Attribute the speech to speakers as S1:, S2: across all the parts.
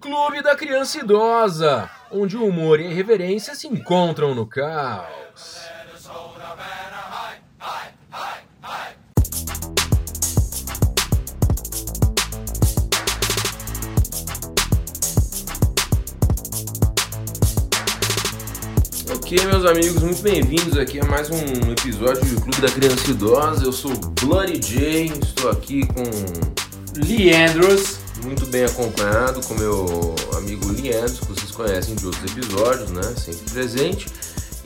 S1: Clube da Criança Idosa, onde o humor e a irreverência se encontram no caos. Ok, meus amigos, muito bem-vindos aqui a mais um episódio do Clube da Criança Idosa. Eu sou Bloody J, estou aqui com
S2: Leandros.
S1: muito bem acompanhado com meu amigo Leandros, que vocês conhecem de outros episódios, né? Sempre presente.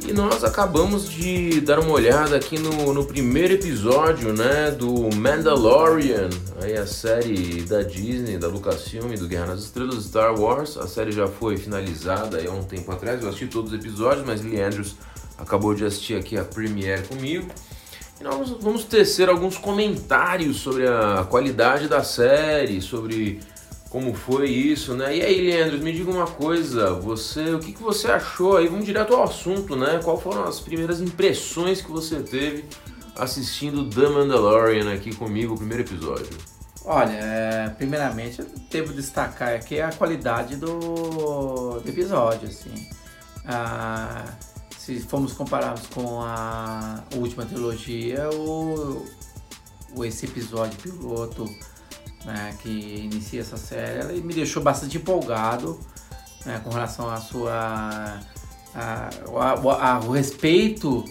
S1: E nós acabamos de dar uma olhada aqui no, no primeiro episódio, né, do Mandalorian, aí a série da Disney, da Lucasfilm, do Guerra nas Estrelas, Star Wars. A série já foi finalizada há um tempo atrás, eu assisti todos os episódios, mas Leandros acabou de assistir aqui a premiere comigo. E nós vamos tecer alguns comentários sobre a qualidade da série, sobre como foi isso, né? E aí, Leandro, me diga uma coisa, você, o que, que você achou aí? Vamos direto ao assunto, né? Qual foram as primeiras impressões que você teve assistindo The Mandalorian aqui comigo, o primeiro episódio?
S2: Olha, é, primeiramente eu devo destacar aqui a qualidade do, do episódio, assim. Ah, se formos compararmos com a última trilogia, o, o esse episódio piloto né, que inicia essa série, ele me deixou bastante empolgado né, com relação à sua a, a, a, o respeito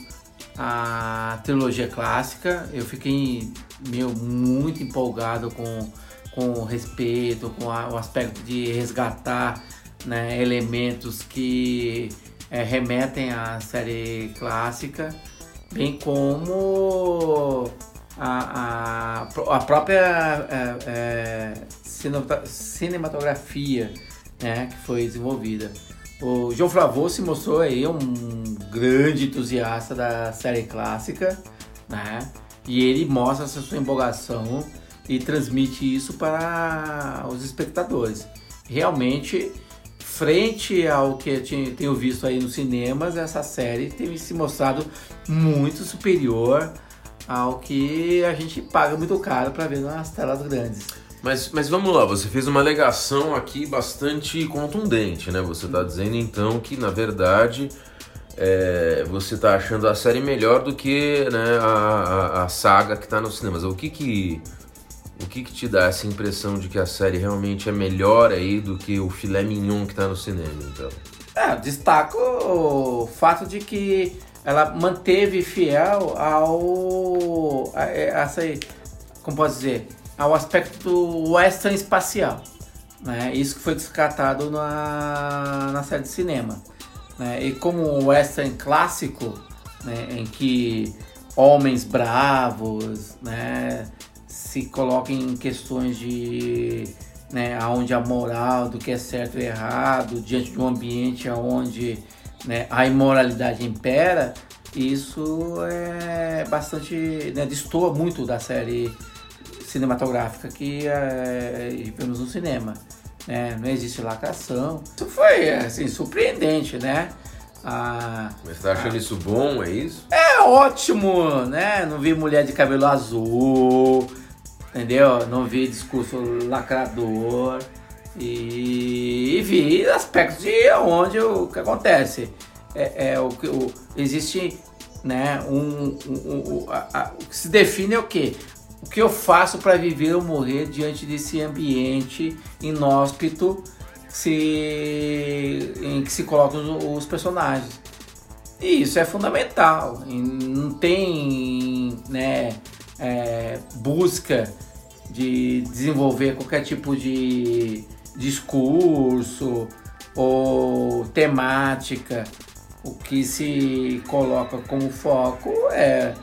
S2: à trilogia clássica. Eu fiquei meu, muito empolgado com, com o respeito, com a, o aspecto de resgatar né, elementos que é, remetem à série clássica, bem como a, a, a própria é, é, cinematografia né, que foi desenvolvida. O João Favreau se mostrou aí um grande entusiasta da série clássica, né? E ele mostra essa sua empolgação e transmite isso para os espectadores. Realmente, frente ao que eu tenho visto aí nos cinemas, essa série tem se mostrado muito superior ao que a gente paga muito caro para ver nas telas grandes.
S1: Mas, mas vamos lá, você fez uma alegação aqui bastante contundente, né? Você está dizendo então que na verdade é, você está achando a série melhor do que né, a, a, a saga que está nos cinemas. O que que o que, que te dá essa impressão de que a série realmente é melhor aí do que o filé mignon que está no cinema, então?
S2: É, destaco o fato de que ela manteve fiel ao a, a, essa, como posso dizer, ao aspecto western espacial. Né? Isso que foi descartado na, na série de cinema. Né? E como um western clássico, né? em que homens bravos né? se colocam em questões de né, onde a moral do que é certo e errado, diante de um ambiente onde né, a imoralidade impera, isso é bastante. Né, destoa muito da série cinematográfica que é, vemos no cinema. Né? Não existe lacração. Isso foi assim, surpreendente, né?
S1: Ah, Mas você tá achando ah, isso bom, é isso?
S2: É ótimo, né? Não vi mulher de cabelo azul, entendeu? Não vi discurso lacrador e, e vi aspectos de onde o que acontece. É, é o que o, existe, né? Um, um, um a, a, o que se define é o que o que eu faço para viver ou morrer diante desse ambiente inóspito se, em que se colocam os, os personagens. E isso é fundamental. Não tem né, é, busca de desenvolver qualquer tipo de discurso ou temática. O que se coloca como foco é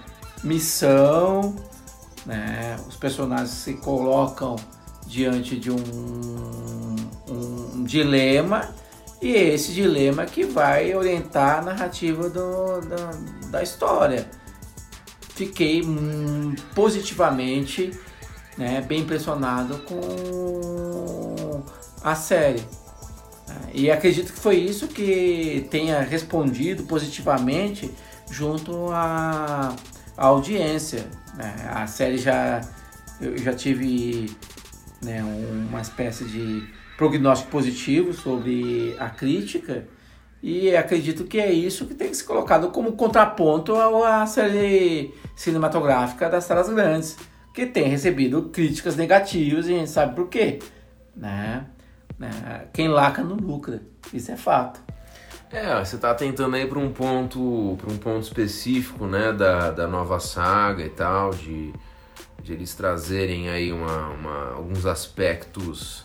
S2: missão, né? Os personagens se colocam diante de um, um dilema e é esse dilema que vai orientar a narrativa do, da, da história. Fiquei hum, positivamente né, bem impressionado com a série. E acredito que foi isso que tenha respondido positivamente junto a audiência. Né? A série já eu já tive né, uma espécie de prognóstico positivo sobre a crítica e acredito que é isso que tem que ser colocado como contraponto à série cinematográfica das telas grandes, que tem recebido críticas negativas e a gente sabe por quê. Né? Né? Quem laca não lucra, isso é fato.
S1: É, você está tentando aí para um ponto, para um ponto específico, né, da, da nova saga e tal, de, de eles trazerem aí uma, uma alguns aspectos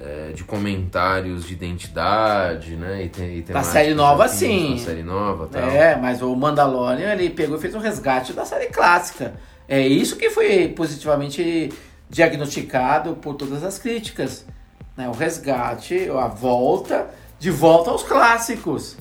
S1: é, de comentários de identidade, né? E tem, e
S2: da série nova, sim.
S1: Da série nova, tal.
S2: É, mas o Mandalorian ele pegou e fez um resgate da série clássica. É isso que foi positivamente diagnosticado por todas as críticas, né? O resgate, a volta, de volta aos clássicos,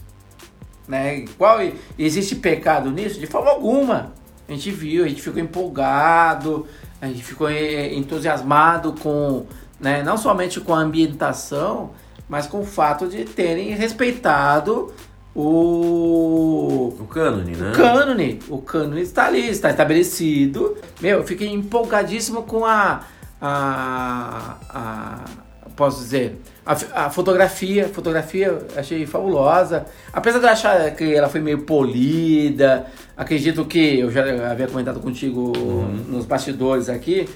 S2: né? Qual existe pecado nisso? De forma alguma. A gente viu, a gente ficou empolgado, a gente ficou eh, entusiasmado com né? não somente com a ambientação, mas com o fato de terem respeitado o.
S1: O cânone, né?
S2: O cânone. O cânone está ali, está estabelecido. Meu, eu fiquei empolgadíssimo com a. a, a posso dizer. A, a fotografia, fotografia achei fabulosa. Apesar de eu achar que ela foi meio polida, acredito que eu já havia comentado contigo uhum. nos bastidores aqui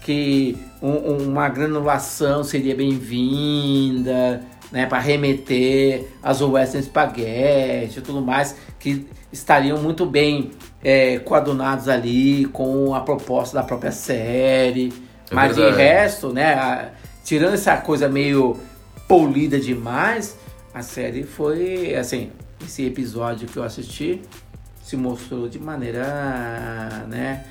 S2: que um, uma granulação seria bem-vinda, né, para remeter às Western Spaghetti e tudo mais, que estariam muito bem é, coadunados ali com a proposta da própria série. É Mas de resto, né, a, tirando essa coisa meio polida demais, a série foi, assim, esse episódio que eu assisti se mostrou de maneira, né,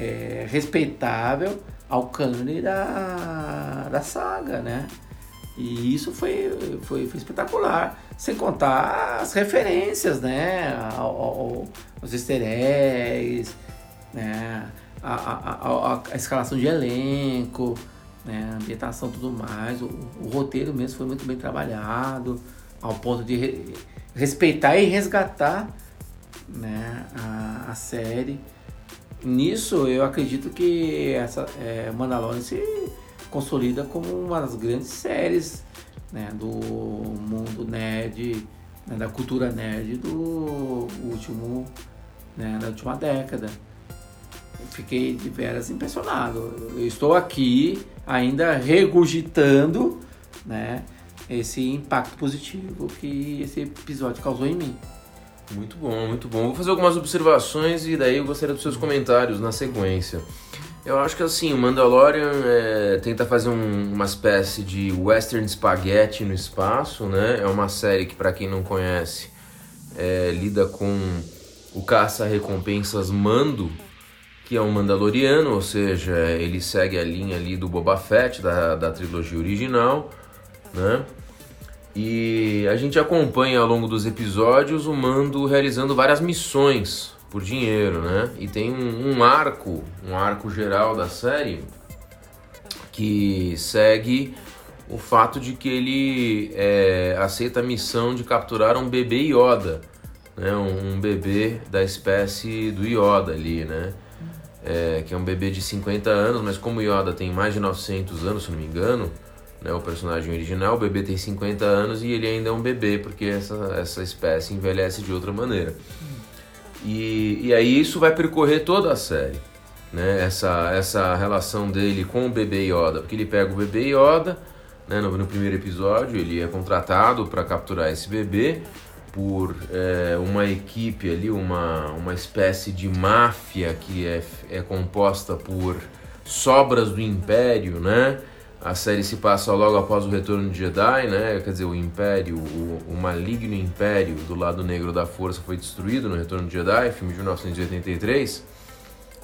S2: é, respeitável ao cânone da, da saga, né? E isso foi, foi, foi espetacular. Sem contar as referências, né? Ao, ao, aos easter eggs, né? A, a, a, a, escalação de elenco, né? ambientação tudo mais. O, o, roteiro mesmo foi muito bem trabalhado, ao ponto de re, respeitar e resgatar né? a, a série nisso eu acredito que essa é, Mandalorian se consolida como uma das grandes séries né, do mundo nerd, né, da cultura nerd do último, né, da última década. Fiquei de veras impressionado. Eu estou aqui ainda regurgitando né, esse impacto positivo que esse episódio causou em mim.
S1: Muito bom, muito bom. Vou fazer algumas observações e daí eu gostaria dos seus comentários na sequência. Eu acho que assim, o Mandalorian é, tenta fazer um, uma espécie de western spaghetti no espaço, né? É uma série que, para quem não conhece, é, lida com o caça-recompensas Mando, que é um Mandaloriano, ou seja, ele segue a linha ali do Boba Fett, da, da trilogia original, né? E a gente acompanha ao longo dos episódios o Mando realizando várias missões por dinheiro, né? E tem um, um arco, um arco geral da série que segue o fato de que ele é, aceita a missão de capturar um bebê Yoda, né? Um, um bebê da espécie do Yoda ali, né? É, que é um bebê de 50 anos, mas como Yoda tem mais de 900 anos, se não me engano, né, o personagem original, o bebê tem 50 anos e ele ainda é um bebê, porque essa, essa espécie envelhece de outra maneira. E, e aí isso vai percorrer toda a série, né, essa, essa relação dele com o bebê Yoda, porque ele pega o bebê Yoda, né, no, no primeiro episódio, ele é contratado para capturar esse bebê por é, uma equipe ali, uma, uma espécie de máfia que é, é composta por sobras do Império, né? A série se passa logo após o retorno de Jedi, né? Quer dizer, o Império, o, o maligno Império do lado negro da Força foi destruído no Retorno de Jedi, filme de 1983.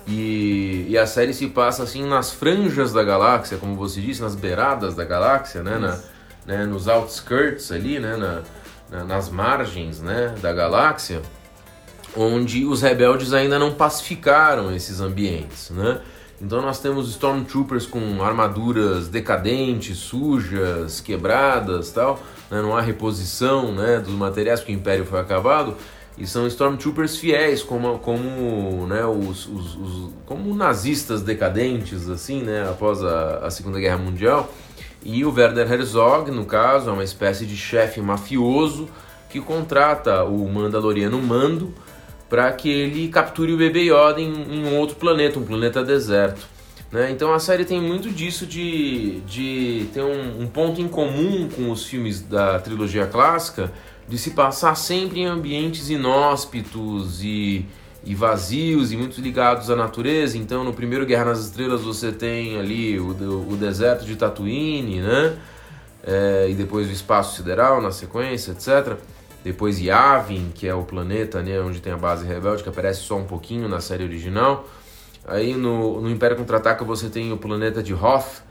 S1: E, e a série se passa assim nas franjas da galáxia, como você disse, nas beiradas da galáxia, né? Na, né? Nos outskirts ali, né? Na, nas margens, né? Da galáxia, onde os rebeldes ainda não pacificaram esses ambientes, né? Então nós temos Stormtroopers com armaduras decadentes, sujas, quebradas tal, né? não há reposição né, dos materiais porque o Império foi acabado. e são Stormtroopers fiéis, como, como, né, os, os, os, como nazistas decadentes, assim, né, após a, a Segunda Guerra Mundial. E o Werner Herzog, no caso, é uma espécie de chefe mafioso que contrata o Mandaloriano Mando para que ele capture o bebê Yoda em, um outro planeta, um planeta deserto. Né? Então a série tem muito disso de, de ter um, um ponto em comum com os filmes da trilogia clássica, de se passar sempre em ambientes inóspitos e, e vazios e muito ligados à natureza. Então, no primeiro Guerra nas Estrelas você tem ali o, o deserto de Tatooine, né? É, e depois o espaço sideral na sequência, etc. Depois Yavin, que é o planeta né, onde tem a base rebelde, que aparece só um pouquinho na série original. Aí no, no Império Contra-Ataca você tem o planeta de Hoth,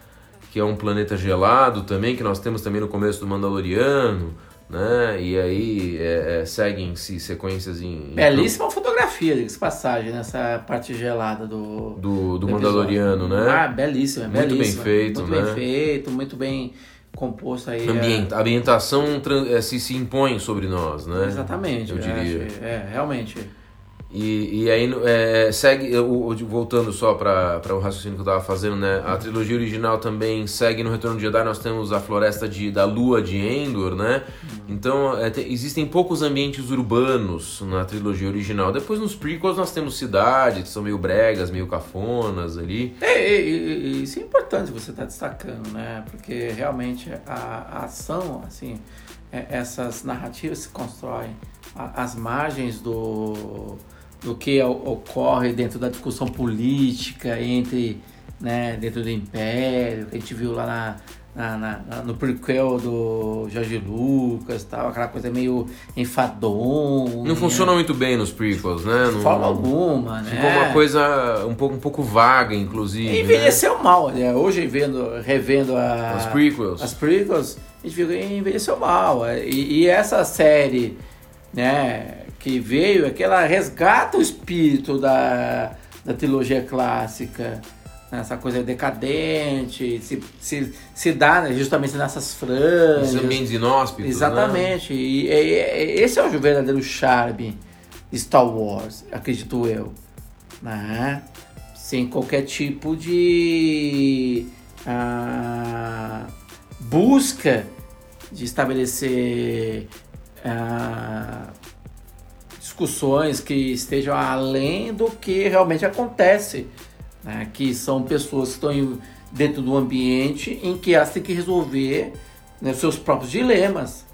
S1: que é um planeta gelado também, que nós temos também no começo do Mandaloriano né? E aí é, é, seguem-se sequências em.
S2: Belíssima fotografia, diga-se passagem, nessa parte gelada do.
S1: Do, do, do Mandaloriano, né?
S2: Ah, belíssima,
S1: muito
S2: belíssima.
S1: bem feito,
S2: muito
S1: né?
S2: bem feito, muito bem composto aí. A...
S1: ambientação é, se, se impõe sobre nós, né?
S2: Exatamente, eu, eu diria. Acho, é, realmente.
S1: E, e aí é, segue, voltando só para o raciocínio que eu estava fazendo, né? A trilogia original também segue no Retorno de Jedi, nós temos a floresta de, da lua de Endor, né? Então é, te, existem poucos ambientes urbanos na trilogia original. Depois nos prequels nós temos cidades que são meio bregas, meio cafonas ali.
S2: É, é, é isso é importante você estar tá destacando, né? Porque realmente a, a ação, assim, é, essas narrativas se constroem às margens do do que ocorre dentro da discussão política entre, né, dentro do Império, que a gente viu lá na, na, na, no prequel do Jorge Lucas tal, aquela coisa meio enfadonha.
S1: Não funciona muito bem nos prequels, né?
S2: De forma alguma, né?
S1: Ficou uma coisa um pouco, um pouco vaga, inclusive.
S2: E envelheceu né? mal, né? Hoje, vendo, revendo a,
S1: as prequels.
S2: as prequels, a gente viu que envelheceu mal. E, e essa série, né? Que veio é que ela resgata o espírito da, da trilogia clássica. Né? Essa coisa decadente, se, se, se dá né, justamente nessas franjas.
S1: Os ambientes inóspitos.
S2: Exatamente. Né? E, e, e, esse é o verdadeiro charme de Star Wars, acredito eu. Né? Sem qualquer tipo de uh, busca de estabelecer. Uh, discussões que estejam além do que realmente acontece, né? que são pessoas que estão dentro do ambiente em que elas têm que resolver né, seus próprios dilemas,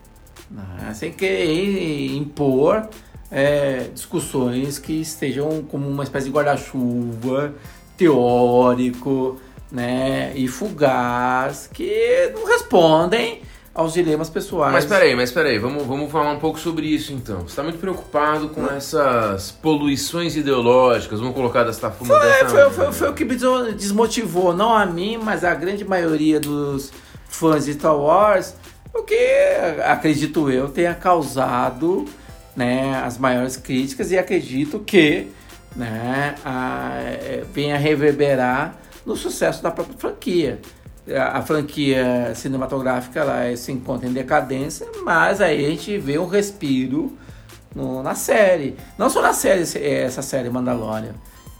S2: né? sem querer impor é, discussões que estejam como uma espécie de guarda-chuva teórico né, e fugaz que não respondem aos dilemas pessoais.
S1: Mas peraí, mas peraí, vamos, vamos falar um pouco sobre isso então. Você está muito preocupado com essas poluições ideológicas, vamos colocar desta forma.
S2: Foi, dessa... foi, foi, foi, o que me desmotivou, não a mim, mas a grande maioria dos fãs de Star Wars, o que acredito eu tenha causado né, as maiores críticas e acredito que né, a, é, venha reverberar no sucesso da própria franquia a franquia cinematográfica ela se encontra em decadência, mas aí a gente vê um respiro no, na série. Não só na série, essa série Mandalorian.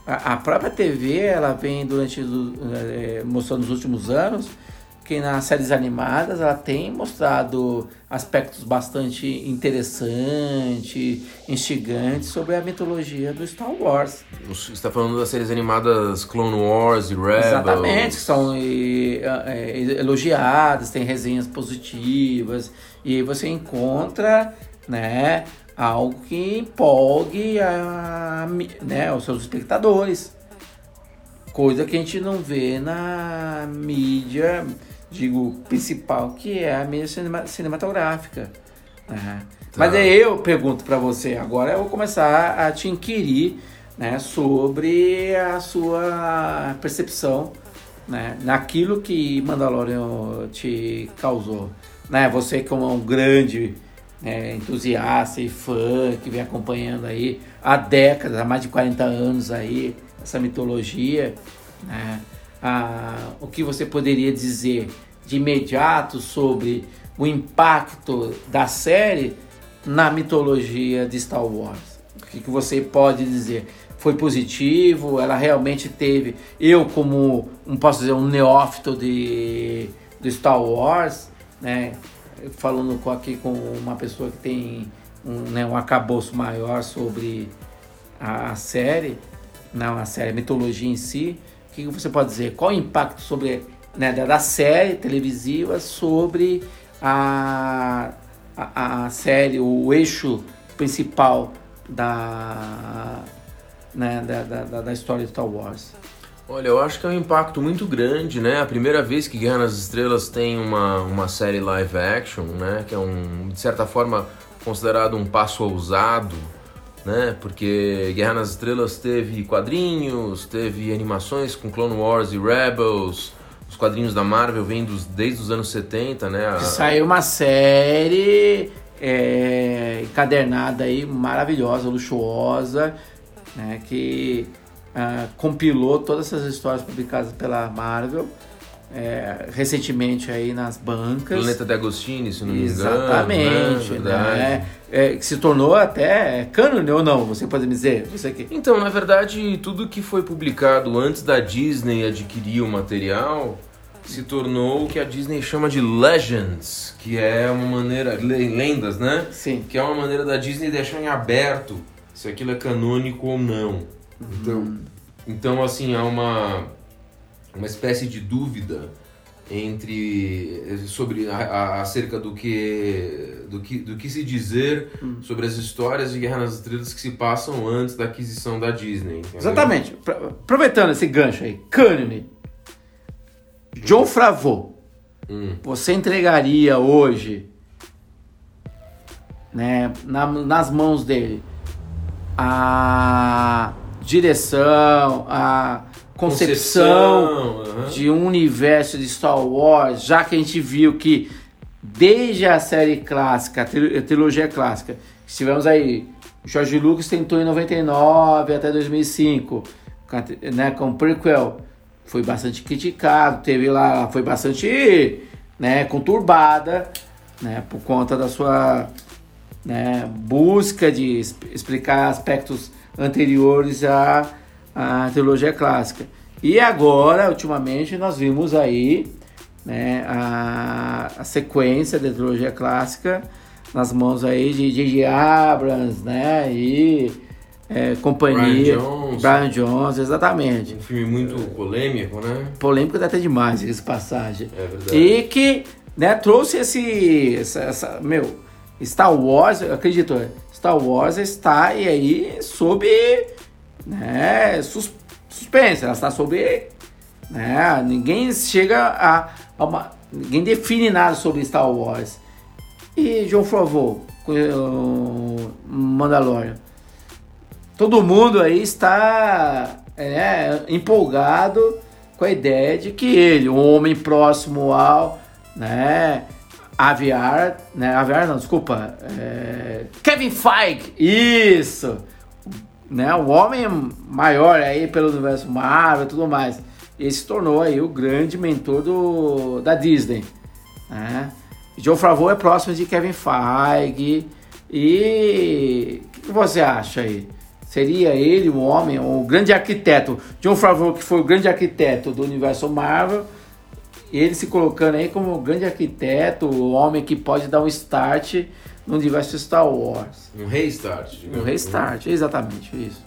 S2: A, a própria TV, ela vem durante, é, mostrando nos últimos anos, que nas séries animadas ela tem mostrado aspectos bastante interessantes, instigantes sobre a mitologia do Star Wars.
S1: Você está falando das séries animadas Clone Wars e Rebels?
S2: Exatamente, que são é, elogiadas, tem resenhas positivas e você encontra, né, algo que empolgue a, né, os seus espectadores. Coisa que a gente não vê na mídia digo, principal, que é a mídia cinema, cinematográfica. Né? Tá. Mas aí eu pergunto para você, agora eu vou começar a te inquirir né, sobre a sua percepção né, naquilo que Mandalorian te causou. Né? Você como um grande né, entusiasta e fã que vem acompanhando aí há décadas, há mais de 40 anos aí, essa mitologia, né? Ah, o que você poderia dizer de imediato sobre o impacto da série na mitologia de Star Wars? O que, que você pode dizer? Foi positivo? Ela realmente teve. Eu, como, não posso dizer, um neófito de, de Star Wars, né? Falando com, aqui com uma pessoa que tem um, né, um acabouço maior sobre a, a série, não a série, a mitologia em si. O que, você pode dizer? Qual o impacto sobre né, da, da série televisiva sobre a, a, a, série, o eixo principal da, né, da, da, da história de Star Wars?
S1: Olha, eu acho que é um impacto muito grande, né? A primeira vez que Guerra nas Estrelas tem uma, uma série live action, né? Que é um, de certa forma, considerado um passo ousado, né? Porque Guerra nas Estrelas teve quadrinhos, teve animações com Clone Wars e Rebels, os quadrinhos da Marvel vêm dos, desde os anos 70, né? A...
S2: Saiu uma série é, encadernada aí, maravilhosa, luxuosa, né? Que uh, compilou todas essas histórias publicadas pela Marvel. É, recentemente aí nas bancas.
S1: Planeta de Agostini, se não me
S2: engano. Exatamente. Né? né? É, que se tornou até cânone ou não? Você pode me dizer? Você que...
S1: Então, na verdade, tudo que foi publicado antes da Disney adquirir o material se tornou o que a Disney chama de Legends, que é uma maneira. lendas, né?
S2: Sim.
S1: Que é uma maneira da Disney deixar em aberto se aquilo é canônico ou não. Então, então assim, há uma, uma espécie de dúvida entre sobre a, a, acerca do que do que do que se dizer hum. sobre as histórias de Guerra nas Estrelas que se passam antes da aquisição da Disney. Entendeu?
S2: Exatamente. Aproveitando esse gancho aí, cânone. John Favreau. Hum. Você entregaria hoje né, na, nas mãos dele a direção, a concepção, concepção de um universo de Star Wars, já que a gente viu que desde a série clássica, a trilogia clássica, tivemos aí, George Lucas tentou em 99 até 2005, né, com prequel, foi bastante criticado, teve lá, foi bastante, né, conturbada, né, por conta da sua, né, busca de explicar aspectos anteriores à a trilogia clássica. E agora, ultimamente, nós vimos aí né, a, a sequência da trilogia clássica nas mãos aí de J.J. Abrams, né, e é, companhia.
S1: Brian Jones.
S2: Brian Jones, exatamente.
S1: Um filme muito polêmico, né?
S2: Polêmico até demais, essa passagem.
S1: É verdade.
S2: E que né, trouxe esse, essa, essa, meu, Star Wars, acredito, Star Wars está aí sob né, sus, suspense, ela está sob. Né, ninguém chega a, a uma, Ninguém define nada sobre Star Wars. E João Favreau, o Mandalorian. Todo mundo aí está é, empolgado com a ideia de que ele, um homem próximo ao né, aviar, né, aviar não, desculpa, é, Kevin Feige, isso, né? O homem maior aí pelo universo Marvel e tudo mais. Ele se tornou aí o grande mentor do, da Disney. Né? Joe Favreau é próximo de Kevin Feige. E o que você acha aí? Seria ele o homem, o grande arquiteto? John Favreau, que foi o grande arquiteto do universo Marvel, ele se colocando aí como o grande arquiteto, o homem que pode dar um start no universo Star Wars.
S1: Um restart.
S2: Um restart, exatamente isso.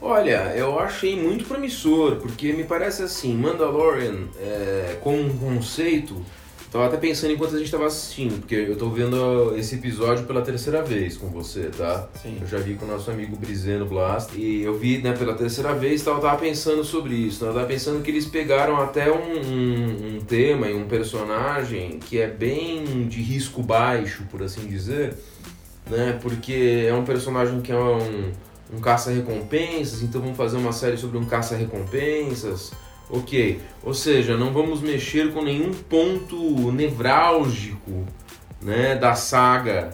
S1: Olha, eu achei muito promissor, porque me parece assim, Mandalorian, é, como um conceito, Tava até pensando enquanto a gente tava assistindo, porque eu tô vendo esse episódio pela terceira vez com você, tá?
S2: Sim.
S1: Eu já vi com o nosso amigo Brizeno Blast e eu vi, né, pela terceira vez, tava, tava pensando sobre isso. Né? Eu tava pensando que eles pegaram até um, um, um tema e um personagem que é bem de risco baixo, por assim dizer, né? Porque é um personagem que é um, um caça-recompensas, então vamos fazer uma série sobre um caça-recompensas Ok, ou seja, não vamos mexer com nenhum ponto nevrálgico né, da saga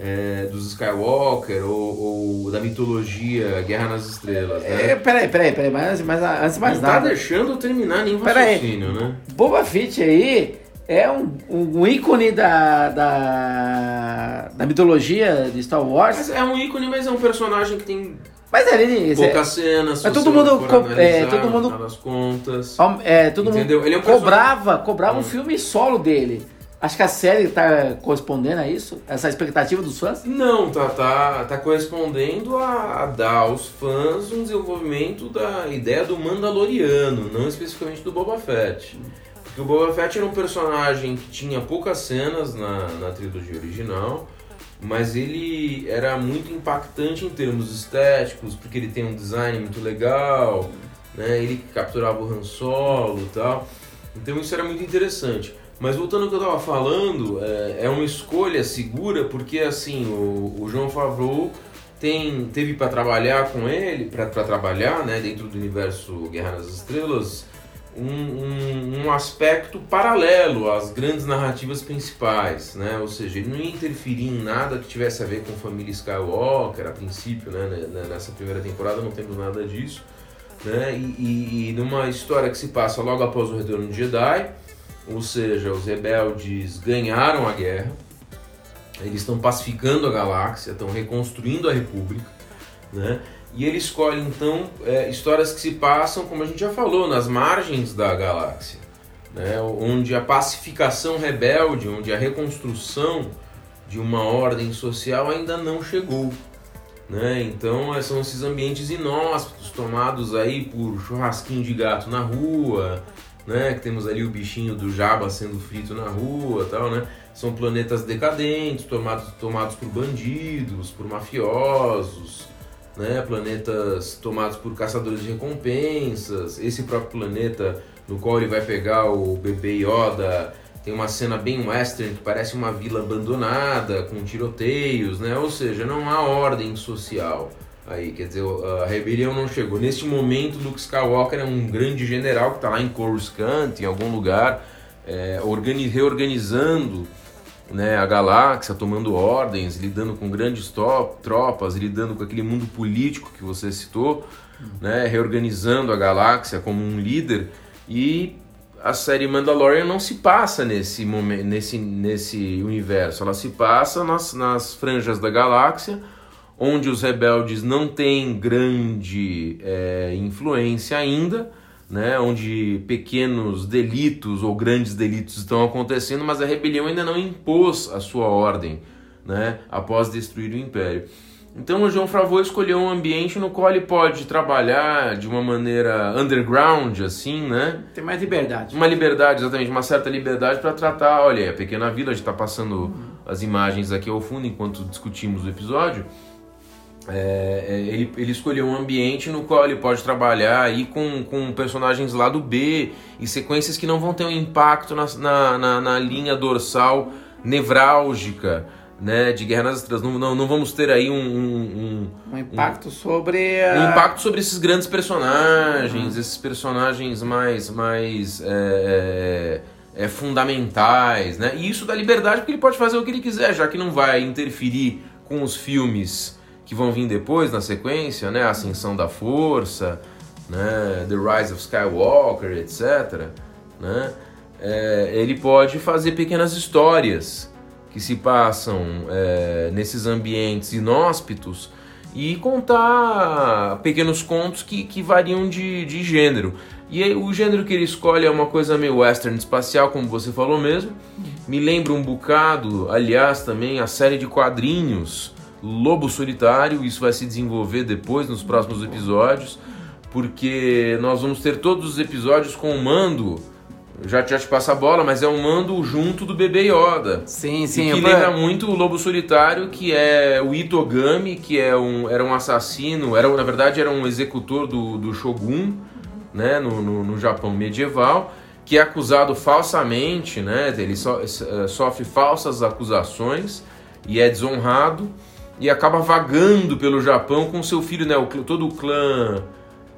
S1: é, dos Skywalker ou, ou, da mitologia Guerra nas Estrelas. Né?
S2: É, peraí, peraí, peraí, mas, mas antes mais
S1: não
S2: nada.
S1: Não tá deixando eu terminar nenhum raciocínio, né?
S2: Boba Fett aí é um, um ícone da, da, da mitologia de Star Wars.
S1: Mas é um ícone, mas é um personagem que tem
S2: Mas ele.
S1: poucas cenas.
S2: Mas todo mundo co-
S1: analisar,
S2: é, todo mundo-
S1: das contas.
S2: É, todo
S1: Entendeu?
S2: mundo
S1: Ele é um
S2: cobrava, cobrava um
S1: Hum.
S2: filme solo dele. Acho que a série tá correspondendo a isso? Essa expectativa dos fãs?
S1: Não, tá, tá, tá correspondendo a, a dar aos fãs um desenvolvimento da ideia do Mandaloriano, não especificamente do Boba Fett. Porque o Boba Fett era um personagem que tinha poucas cenas na, na trilogia original, mas ele era muito impactante em termos estéticos, porque ele tem um design muito legal, né? ele capturava o Han Solo e tal. Então isso era muito interessante. Mas voltando ao que eu estava falando, é, é uma escolha segura porque assim o, o João Favreau tem, teve para trabalhar com ele, para trabalhar né, dentro do universo Guerra nas Estrelas, um, um, um aspecto paralelo às grandes narrativas principais, né? Ou seja, ele não ia interferir em nada que tivesse a ver com família Skywalker, a princípio, né? Nessa primeira temporada não temos nada disso, né? E, e, e numa história que se passa logo após o retorno de Jedi, ou seja, os rebeldes ganharam a guerra, eles estão pacificando a galáxia, estão reconstruindo a República, né? E ele escolhe então é, histórias que se passam, como a gente já falou, nas margens da galáxia, né? onde a pacificação rebelde, onde a reconstrução de uma ordem social ainda não chegou. Né? Então é, são esses ambientes inóspitos, tomados aí por churrasquinho de gato na rua, né? que temos ali o bichinho do Jabba sendo frito na rua tal, né? São planetas decadentes, tomados, tomados por bandidos, por mafiosos, né? planetas tomados por caçadores de recompensas. Esse próprio planeta no qual ele vai pegar o bebê Yoda tem uma cena bem western que parece uma vila abandonada, com tiroteios, né? Ou seja, não há ordem social aí, quer dizer, a rebelião não chegou. Neste momento, Luke Skywalker é um grande general que está lá em Coruscant, em algum lugar, é, organi reorganizando né, a galáxia, tomando ordens, lidando com grandes tropas, lidando com aquele mundo político que você citou, né, reorganizando a galáxia como um líder. E a série Mandalorian não se passa nesse momento, nesse, nesse universo, ela se passa nas, nas franjas da galáxia, onde os rebeldes não têm grande é, influência ainda, né, onde pequenos delitos ou grandes delitos estão acontecendo, mas a rebelião ainda não impôs a sua ordem né, após destruir o império. Então o João Favreau escolheu um ambiente no qual ele pode trabalhar de uma maneira underground, assim, né?
S2: Tem mais liberdade.
S1: Uma liberdade, exatamente, uma certa liberdade para tratar, olha, a Pequena Vila, a gente está passando as imagens aqui ao fundo enquanto discutimos o episódio. É, é, ele, ele escolheu um ambiente no qual ele pode trabalhar aí com, com personagens lá do B e sequências que não vão ter um impacto na, na, na, na linha dorsal nevrálgica né, de Guerra nas Estrelas. Não, não, não vamos ter aí um, um,
S2: Um impacto sobre.
S1: um
S2: a-
S1: impacto sobre esses grandes personagens, esses personagens mais, mais é, é, é, fundamentais, né? E isso dá liberdade porque ele pode fazer o que ele quiser, já que não vai interferir com os filmes que vão vir depois na sequência, né? A Ascensão da Força, né? The Rise of Skywalker, etc. Né? É, ele pode fazer pequenas histórias que se passam é, nesses ambientes inóspitos e contar pequenos contos que, que variam de, de gênero. E aí, o gênero que ele escolhe é uma coisa meio western espacial, como você falou mesmo. Me lembra um bocado, aliás, também a série de quadrinhos Lobo Solitário. Isso vai se desenvolver depois, nos próximos episódios, porque nós vamos ter todos os episódios com o mando. Já, já te passa a bola, mas é um mando junto do bebê Yoda.
S2: Sim,
S1: E
S2: sim.
S1: que
S2: eu-
S1: lembra muito o Lobo Solitário, que é o Itogami, que é um, era um assassino, era, na verdade era um executor do, do Shogun, né, no, no, no Japão medieval, que é acusado falsamente, né, ele so, eh, sofre falsas acusações e é desonrado e acaba vagando pelo Japão com seu filho, né, o, todo o clã...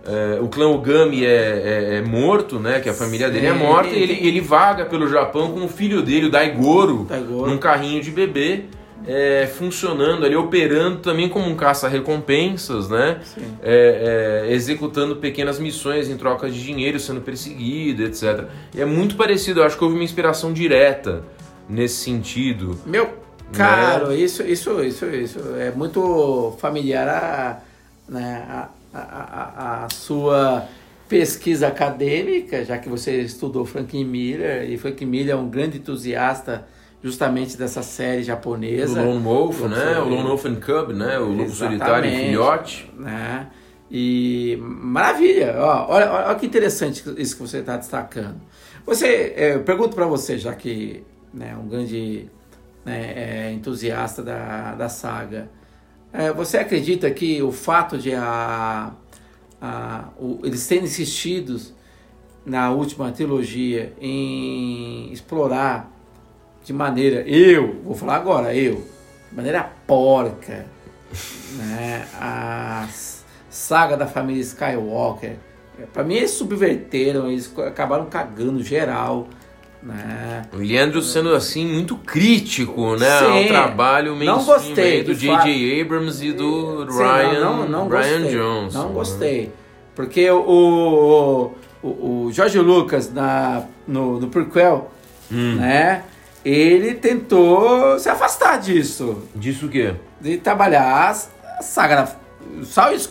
S1: eh, o clã Ogami é, é- é morto, né? Que a família dele é
S2: Sim.
S1: morta e ele, ele vaga pelo Japão com o filho dele, o Daigoro,
S2: Daigoro.
S1: num carrinho de bebê, é, funcionando ali, operando também como um caça-recompensas, né? É, é, executando pequenas missões em troca de dinheiro, sendo perseguido, etc. E é muito parecido, eu acho que houve uma inspiração direta nesse sentido.
S2: Meu caro, né? isso, isso, isso, isso é muito familiar a, né, a, a, a, a sua pesquisa acadêmica, já que você estudou Frank Miller, e Frank Miller é um grande entusiasta justamente dessa série japonesa.
S1: O Lone Wolf, né? O Lone Wolf and Cub, né? O Lobo Solitário e Filhote.
S2: Né? E maravilha! Ó, olha, olha que interessante isso que você está destacando. Você, é, eu pergunto para você, já que né, um grande né, é, entusiasta da, da saga, é, você acredita que o fato de a, a, o, eles terem insistido na última trilogia em explorar de maneira, eu, vou falar agora, eu, de maneira porca, né, a saga da família Skywalker, para mim eles subverteram, eles acabaram cagando geral, né?
S1: O Leandro sendo assim muito crítico, né, Sim, ao trabalho não gostei, do J.J. Abrams e do Sim, Ryan, não, não, não Ryan
S2: gostei,
S1: Johnson.
S2: Não gostei, porque o, o, o George Lucas na, no, no prequel, hum. né, ele tentou se afastar disso.
S1: Disso o quê?
S2: De trabalhar a saga, só os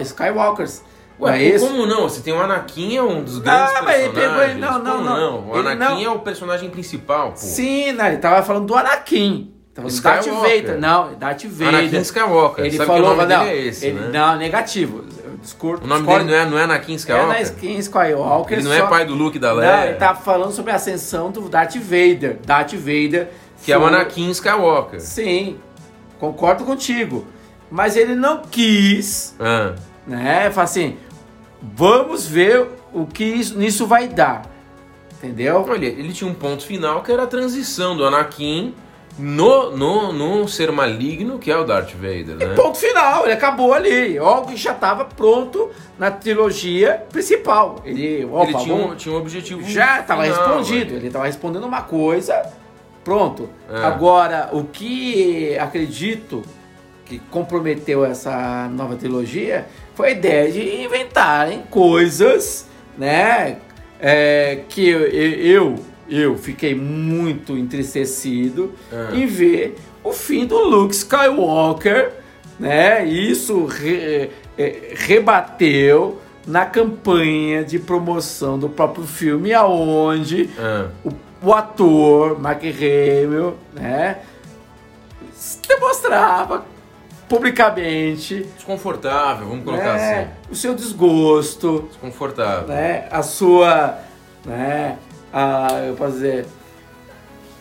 S2: Skywalkers.
S1: Ué, é como não? Você tem o Anakin, é um dos grandes ah, personagens. Não, não, não, não. O Anakin não... é o personagem principal, pô.
S2: Sim, né? ele tava falando do Anakin. Tava Darth Vader. Não, Darth Vader.
S1: Anakin Skywalker.
S2: Ele Sabe falou,
S1: que o nome
S2: não,
S1: dele é esse,
S2: ele,
S1: né?
S2: Não, negativo.
S1: Discordo, o nome discordo. dele não é, não é Anakin Skywalker?
S2: É Anakin Skywalker.
S1: Ele não é só... é pai do Luke da Leia? Não,
S2: ele tá falando sobre a ascensão do Darth Vader. Darth Vader.
S1: Que foi... é o Anakin Skywalker.
S2: Sim, concordo contigo. Mas ele não quis, ah. né? Fala assim, vamos ver o que isso, nisso vai dar. Entendeu?
S1: Olha, ele tinha um ponto final que era a transição do Anakin no, no, no ser maligno que é o Darth Vader, né?
S2: E ponto final, ele acabou ali. Algo que já estava pronto na trilogia principal. Ele,
S1: opa, ele tinha, um, tinha um objetivo.
S2: Já estava respondido. Ele estava respondendo uma coisa, pronto. É. Agora, o que acredito que comprometeu essa nova trilogia foi a ideia de inventarem coisas, né? É, que eu, eu eu fiquei muito entristecido é. em ver o fim do Luke Skywalker, né? Isso re, é, rebateu na campanha de promoção do próprio filme, aonde é. o, o, ator Mark Hamill, né, demonstrava publicamente.
S1: Desconfortável, vamos colocar né, assim,
S2: o seu desgosto,
S1: desconfortável,
S2: né, a sua, né, a, eu posso dizer,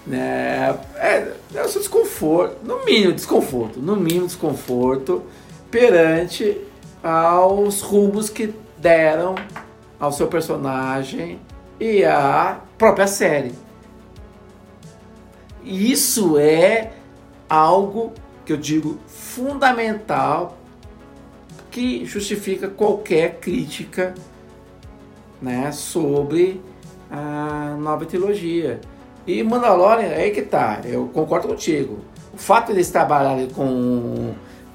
S2: né, é, é o seu desconforto, no mínimo desconforto, no mínimo desconforto perante aos rumos que deram ao seu personagem e à própria série. Isso é algo que eu digo fundamental que justifica qualquer crítica né, sobre a nova trilogia. E Mandalorian, é aí que tá, eu concordo contigo. O fato de eles trabalharem com,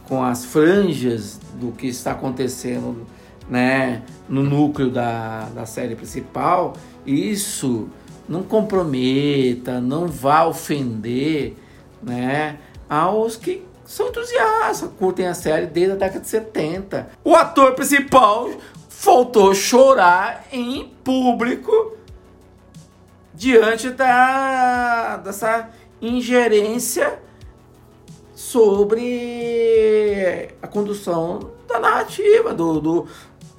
S2: com as franjas do que está acontecendo né, no núcleo da, da série principal, isso não comprometa, não vá ofender né, aos que são entusiastas, curtem a série desde a década de 70. O ator principal faltou chorar em público diante da, dessa ingerência sobre a condução da narrativa, do, do,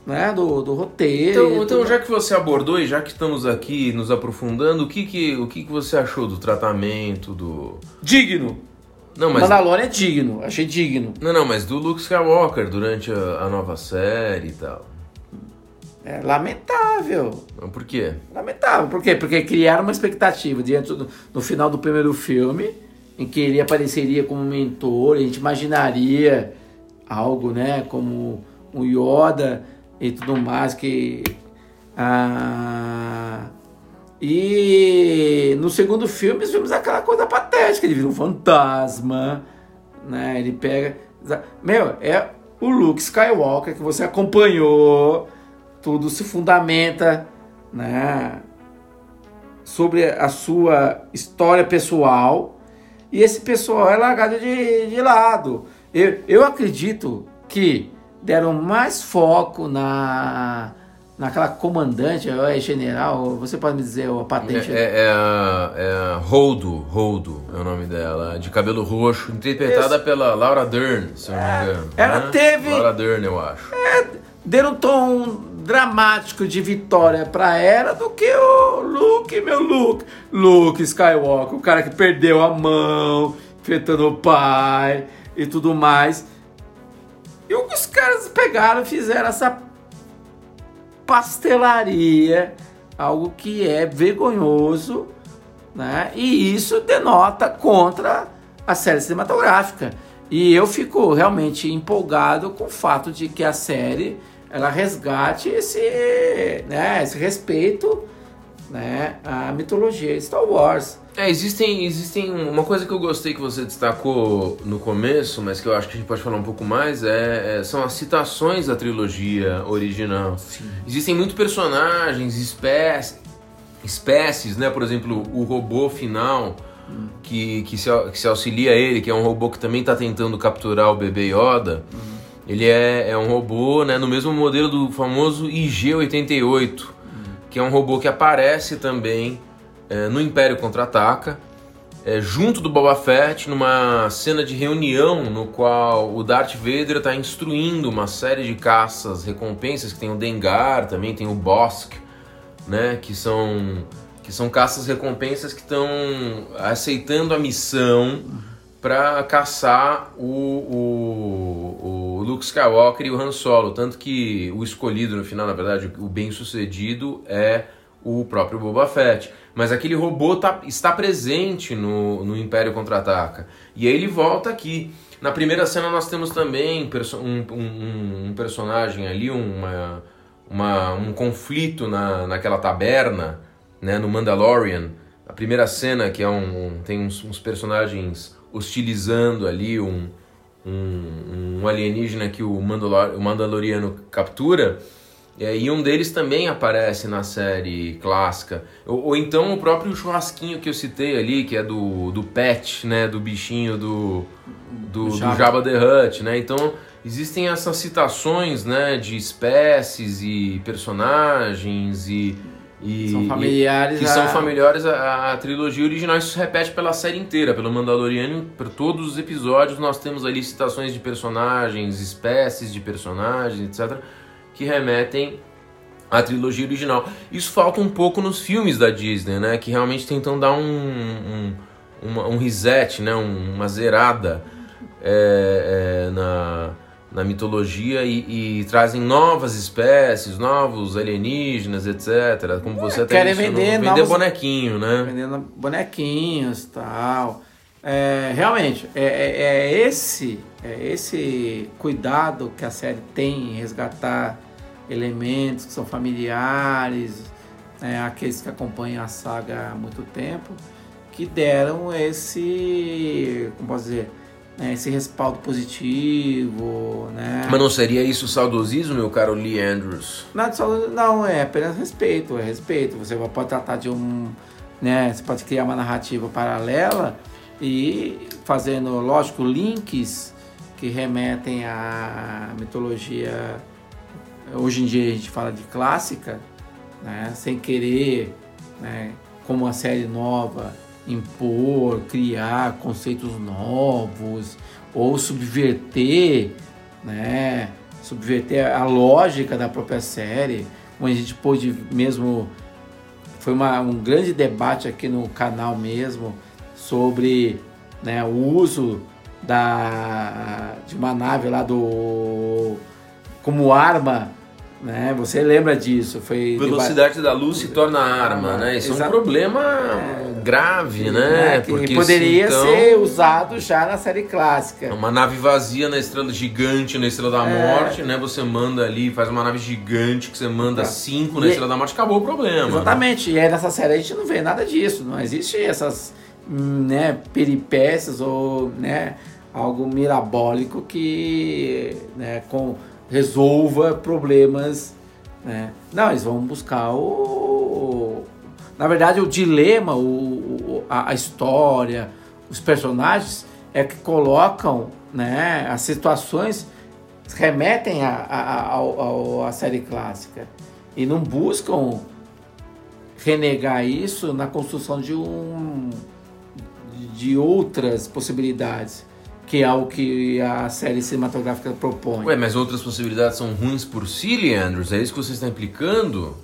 S2: né, do, do roteiro.
S1: Então, então, já que você abordou e já que estamos aqui nos aprofundando, o que, que, o que, que você achou do tratamento, do...
S2: Digno! Não, mas... Mandalorian é digno, achei digno.
S1: Não, não, mas do Luke Skywalker durante a, a nova série e tal.
S2: É lamentável.
S1: Por quê?
S2: Lamentável. Por quê? Porque criaram uma expectativa diante do, no final do primeiro filme, em que ele apareceria como mentor, a gente imaginaria algo, né, como o Yoda e tudo mais que ah, E no segundo filme vimos aquela coisa patética, ele vira um fantasma, né? Ele pega. Meu, é o Luke Skywalker que você acompanhou, tudo se fundamenta, né? Sobre a sua história pessoal. E esse pessoal é largado de, de lado. Eu, eu acredito que deram mais foco na naquela comandante, é general, você pode me dizer a patente?
S1: É, é, é, a, é é o nome dela, de cabelo roxo, interpretada Isso. pela Laura Dern, se eu não me é, engano.
S2: Ela
S1: né?
S2: teve...
S1: Laura Dern, eu acho.
S2: É, deram um tom dramático de vitória para ela do que o Luke, meu Luke. Luke Skywalker, o cara que perdeu a mão, enfrentando o pai e tudo mais. E os caras pegaram fizeram essa pastelaria, algo que é vergonhoso, né? E isso denota contra a série cinematográfica. E eu fico realmente empolgado com o fato de que a série ela resgate esse, né, esse respeito né, à mitologia Star Wars.
S1: É, existem, existem. Uma coisa que eu gostei que você destacou no começo, mas que eu acho que a gente pode falar um pouco mais, é, é são as citações da trilogia original. Sim. Existem muitos personagens, espécies, espécies, né? Por exemplo, o robô final. Hum. Que, que, se, que se auxilia a ele, que é um robô que também está tentando capturar o bebê Yoda. Hum. Ele é, é um robô né, no mesmo modelo do famoso IG-88, hum. que é um robô que aparece também é, no Império Contra-Ataca, é, junto do Boba Fett, numa cena de reunião no qual o Darth Vader está instruindo uma série de caças, recompensas, que tem o Dengar, também tem o Bosk, né, que são que são caças recompensas que estão aceitando a missão para caçar o, o, o, Luke Skywalker e o Han Solo. Tanto que o escolhido no final, na verdade, o bem sucedido é o próprio Boba Fett. Mas aquele robô tá, está presente no, no Império Contra-Ataca. E aí ele volta aqui. Na primeira cena nós temos também um, um, um personagem ali, uma, uma, um conflito na, naquela taberna, né, no Mandalorian. A primeira cena que é um, tem uns, uns personagens hostilizando ali um, um, um alienígena que o, Mandalor, o Mandaloriano captura. É, e um deles também aparece na série clássica. Ou, ou, então o próprio churrasquinho que eu citei ali, que é do, do pet, né? Do bichinho do, do, do Jabba. the Hutt, né? Então existem essas citações né, de espécies e personagens e.
S2: E, são familiares
S1: e, que a... são familiares à, à, trilogia original. Isso se repete pela série inteira, pelo Mandaloriano, por todos os episódios nós temos ali citações de personagens, espécies de personagens, etc que remetem à trilogia original. Isso falta um pouco nos filmes da Disney, né? Que realmente tentam dar um, um, uma, um reset, né? uma zerada é, é, na, na mitologia e, e, trazem novas espécies, novos alienígenas, etc. Como você até
S2: Querem vender,
S1: vender novos... bonequinho, né?
S2: Vendendo bonequinhos tal. É, realmente, é, é, é, esse, é esse cuidado que a série tem em resgatar elementos que são familiares, né, aqueles que acompanham a saga há muito tempo, que deram esse, como posso dizer, né, esse respaldo positivo, né?
S1: Mas não seria isso saudosismo, meu caro Lee Andrews?
S2: Não, não, é apenas respeito, é respeito. Você pode tratar de um, né, você pode criar uma narrativa paralela e fazendo, lógico, links que remetem à mitologia hoje em dia a gente fala de clássica, né, sem querer, né, como uma série nova, impor, criar conceitos novos ou subverter, né, subverter a lógica da própria série, como a gente pôde mesmo foi uma, um grande debate aqui no canal mesmo sobre né, o uso da, de uma nave lá do como arma Né? Você lembra disso? Foi
S1: Velocidade da luz se torna arma, né? Isso Exato. é um problema é. grave, né?
S2: É, Porque poderia então, ser usado já na série clássica.
S1: Uma nave vazia na estrela gigante, na estrela da é. morte, né? Você manda ali, faz uma nave gigante que você manda cinco na e, estrela da morte, acabou o problema.
S2: Exatamente. Né? E aí nessa série a gente não vê nada disso. Não existe essas né, peripécias ou né, algo mirabólico que né, com resolva problemas. Né? Não, eles vão buscar o. Na verdade, o dilema, o, a, a história, os personagens é que colocam né, as situações remetem a, a, a, a, série clássica e não buscam renegar isso na construção de um de outras possibilidades que é o que a série cinematográfica propõe.
S1: Ué, mas outras possibilidades são ruins por si, Leandros? É isso que você está implicando?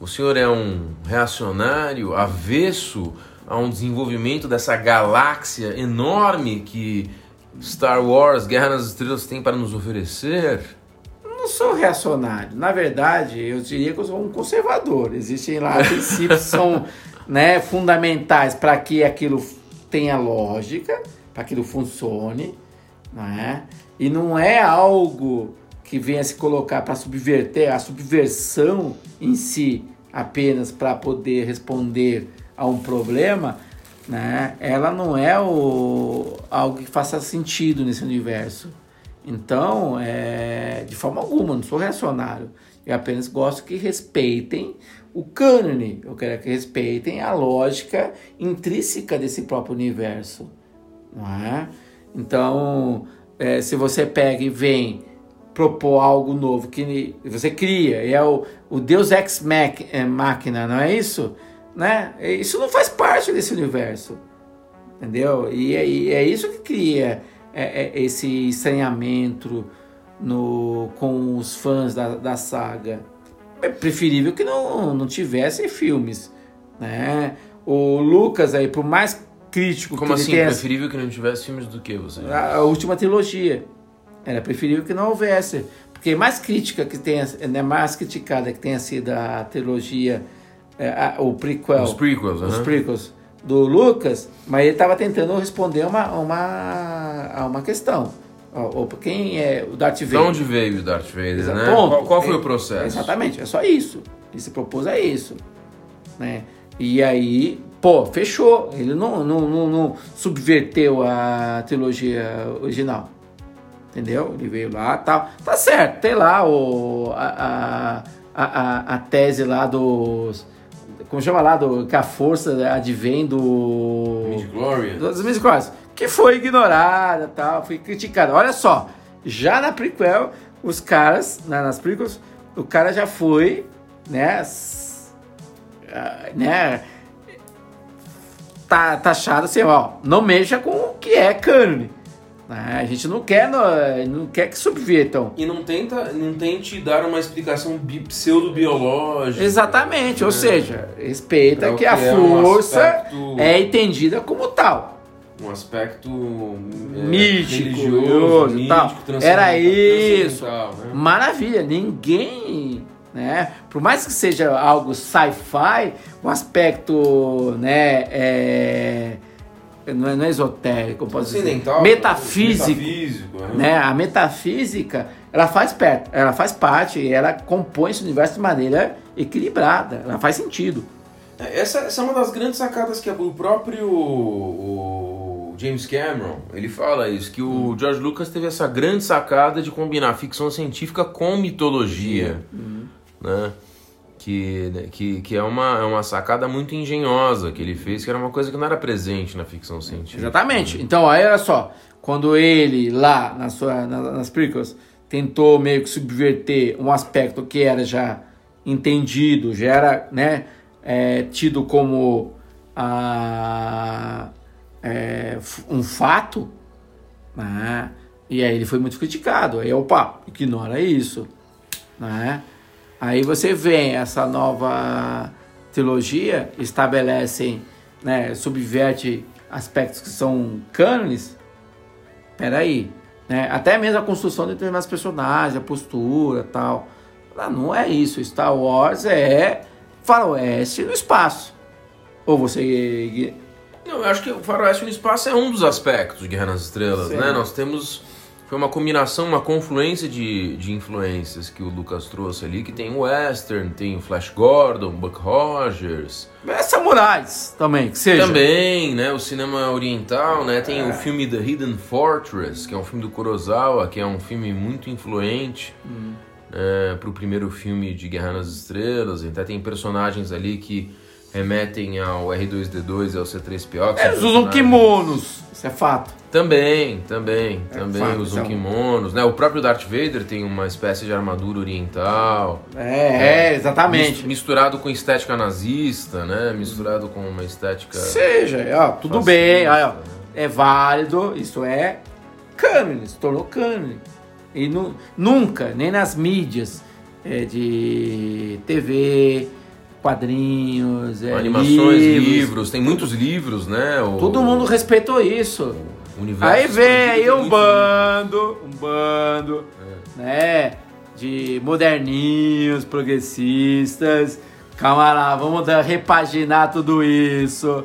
S1: O senhor é um reacionário avesso a um desenvolvimento dessa galáxia enorme que Star Wars, Guerra nas Estrelas tem para nos oferecer?
S2: Não sou reacionário. Na verdade, eu diria que eu sou um conservador. Existem lá princípios que são né, fundamentais para que aquilo tenha lógica para que aquilo funcione, não é? E não é algo que venha se colocar para subverter a subversão em si apenas para poder responder a um problema, né? Ela não é o, algo que faça sentido nesse universo. Então, é, de forma alguma, não sou reacionário. Eu apenas gosto que respeitem o cânone. Eu quero que respeitem a lógica intrínseca desse próprio universo não é? Então, é, se você pega e vem propor algo novo que você cria, e é o, o Deus Ex é, Machina, não é isso? Né? Isso não faz parte desse universo, entendeu? E é, e é isso que cria é, é, esse estranhamento no, com os fãs da, da saga. É preferível que não, não tivesse filmes, né? O Lucas aí, por mais crítico.
S1: Como assim? Preferível que não tivesse filmes do que você?
S2: A, a, última trilogia. Era preferível que não houvesse. Porque mais crítica que tenha, né, mais criticada que tenha sido a trilogia, é, a, o prequel.
S1: Os prequels,
S2: Os prequels do Lucas, mas ele estava tentando responder uma, uma, a uma questão. Ou, quem é o Darth Vader? De
S1: onde veio o Darth Vader, né? Qual, qual, foi o processo?
S2: Exatamente, é só isso. Ele se propôs a isso. Né? E aí pô, fechou. Ele não, não, não, não subverteu a trilogia original. Entendeu? Ele veio lá tal. Tá certo, tem lá o, a, a, a, a tese lá dos. Como chama lá? Do, que a força advém do.
S1: Mid-Glorious.
S2: Dos Que foi ignorada tal, foi criticada. Olha só, já na prequel, os caras, nas prequels, o cara já foi, né? né tá taxado assim, ó, não mexa com o que é cânone. Né? A gente não quer, não, não quer que subvertam.
S1: E não tenta, não tente dar uma explicação bi, pseudo-biológica.
S2: Exatamente, né? ou seja, respeita que, que, a é força um aspecto... é entendida como tal.
S1: Um aspecto é,
S2: místico, religioso, místico, tal. Era isso. Né? Maravilha, ninguém né? Por mais que seja algo sci-fi, um aspecto, né, é, não, é, não é esotérico, posso dizer, metafísico, metafísico né? né? A metafísica, ela faz perto, ela faz parte, ela compõe esse universo de maneira equilibrada, ela faz sentido.
S1: É, essa, essa é uma das grandes sacadas que o próprio o James Cameron, ele fala isso, que o hum. George Lucas teve essa grande sacada de combinar ficção científica com mitologia. Né? Que, né, que, que é, uma, é uma sacada muito engenhosa que ele fez, que era uma coisa que não era presente na ficção científica.
S2: Exatamente. Então, aí olha só, quando ele lá na sua, na, nas prequels tentou meio que subverter um aspecto que era já entendido, já era né, é, tido como a, é, um fato, né? e aí ele foi muito criticado. Aí, opa, ignora isso. Né? Aí você vê essa nova trilogia, estabelecem, né, subverte aspectos que são cânones. Peraí, né? Até mesmo a construção de determinados personagens, a postura tal. Não é isso. Star Wars é faroeste no espaço. Ou você.
S1: Não, eu acho que o faroeste no espaço é um dos aspectos de Guerra nas Estrelas,
S2: Sim.
S1: né? Nós temos... Foi uma combinação, uma confluência de, de influências que o Lucas trouxe ali, que tem o Western, tem o Flash Gordon, Buck Rogers...
S2: É samurais também, que seja.
S1: Também, né? O cinema oriental, né? Tem
S2: É.
S1: o filme The Hidden Fortress, que é um filme do Kurosawa, que é um filme muito influente
S2: Hum.
S1: né, pro primeiro filme de Guerra nas Estrelas. Até tem personagens ali que remetem ao R2D2 e ao C3PO. que
S2: É, eles usam kimonos. Isso é fato.
S1: Também, também, também
S2: fato,
S1: usam
S2: são-
S1: kimonos, né? O próprio Darth Vader tem uma espécie de armadura oriental.
S2: É, é, exatamente.
S1: Mis- Misturado com estética nazista, né? Misturado com uma estética...
S2: Seja, ó, tudo
S1: Fascista,
S2: bem, ó, ó,
S1: né?
S2: é válido, isso é cânone, se tornou cânone. E nu- nunca, nem nas mídias é, de TV, quadrinhos, é,
S1: Animações, livros.
S2: livros,
S1: tem muitos livros, né? O,
S2: todo mundo respeitou isso. Aí vem aí um bando, um bando,
S1: É.
S2: né, de moderninhos, progressistas. Calma lá, vamos dar, repaginar tudo isso,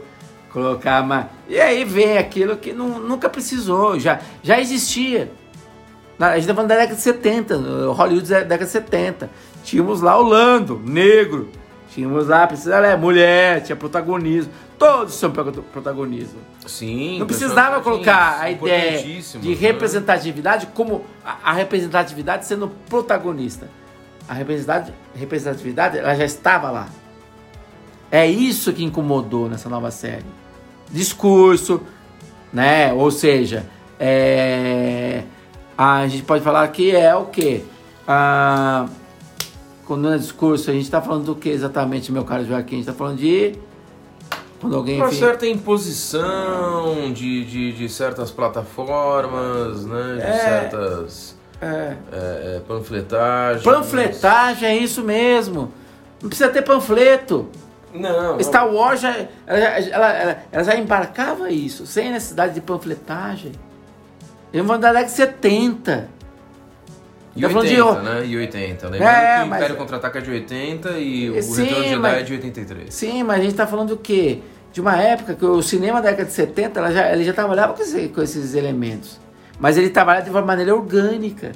S2: colocar mais... E aí vem aquilo que nu- nunca precisou, já, já existia. Na- A gente tá falando da década de 70, no Hollywood da década de 70. Tínhamos lá o Lando, negro. Tínhamos lá, precisa é, mulher, tinha protagonismo. Todos são pro- protagonismo.
S1: Sim.
S2: Não precisava colocar a ideia de
S1: né?
S2: representatividade como a, a representatividade sendo protagonista. A representatividade, representatividade ela já estava lá. É isso que incomodou nessa nova série. Discurso, né? Ou seja, é, a gente pode falar que é o quê? Ah, quando é discurso, a gente está falando do que exatamente, meu caro Joaquim? A gente está falando de quando alguém
S1: Uma
S2: enfim,
S1: certa imposição de, de, de certas plataformas, né? De
S2: É.
S1: certas
S2: é,
S1: é, é, panfletagens.
S2: Panfletagem, é isso mesmo. Não precisa ter panfleto.
S1: Não.
S2: Star Wars já, ela, já- ela, ela- ela já embarcava isso, sem necessidade de panfletagem. Eu vou da década de 70.
S1: E
S2: Tá falando
S1: 80,
S2: de-
S1: né? E 80. Lembrando
S2: É,
S1: que o
S2: mas-
S1: Império Contra-Ataca é de 80 e o
S2: Sim,
S1: Retorno de Jedi
S2: mas-
S1: é de 83.
S2: Sim, mas a gente tá falando do quê? De uma época que o cinema da década de 70 ela já, ele já trabalhava com, esse- com esses elementos. Mas ele trabalhava de uma maneira orgânica.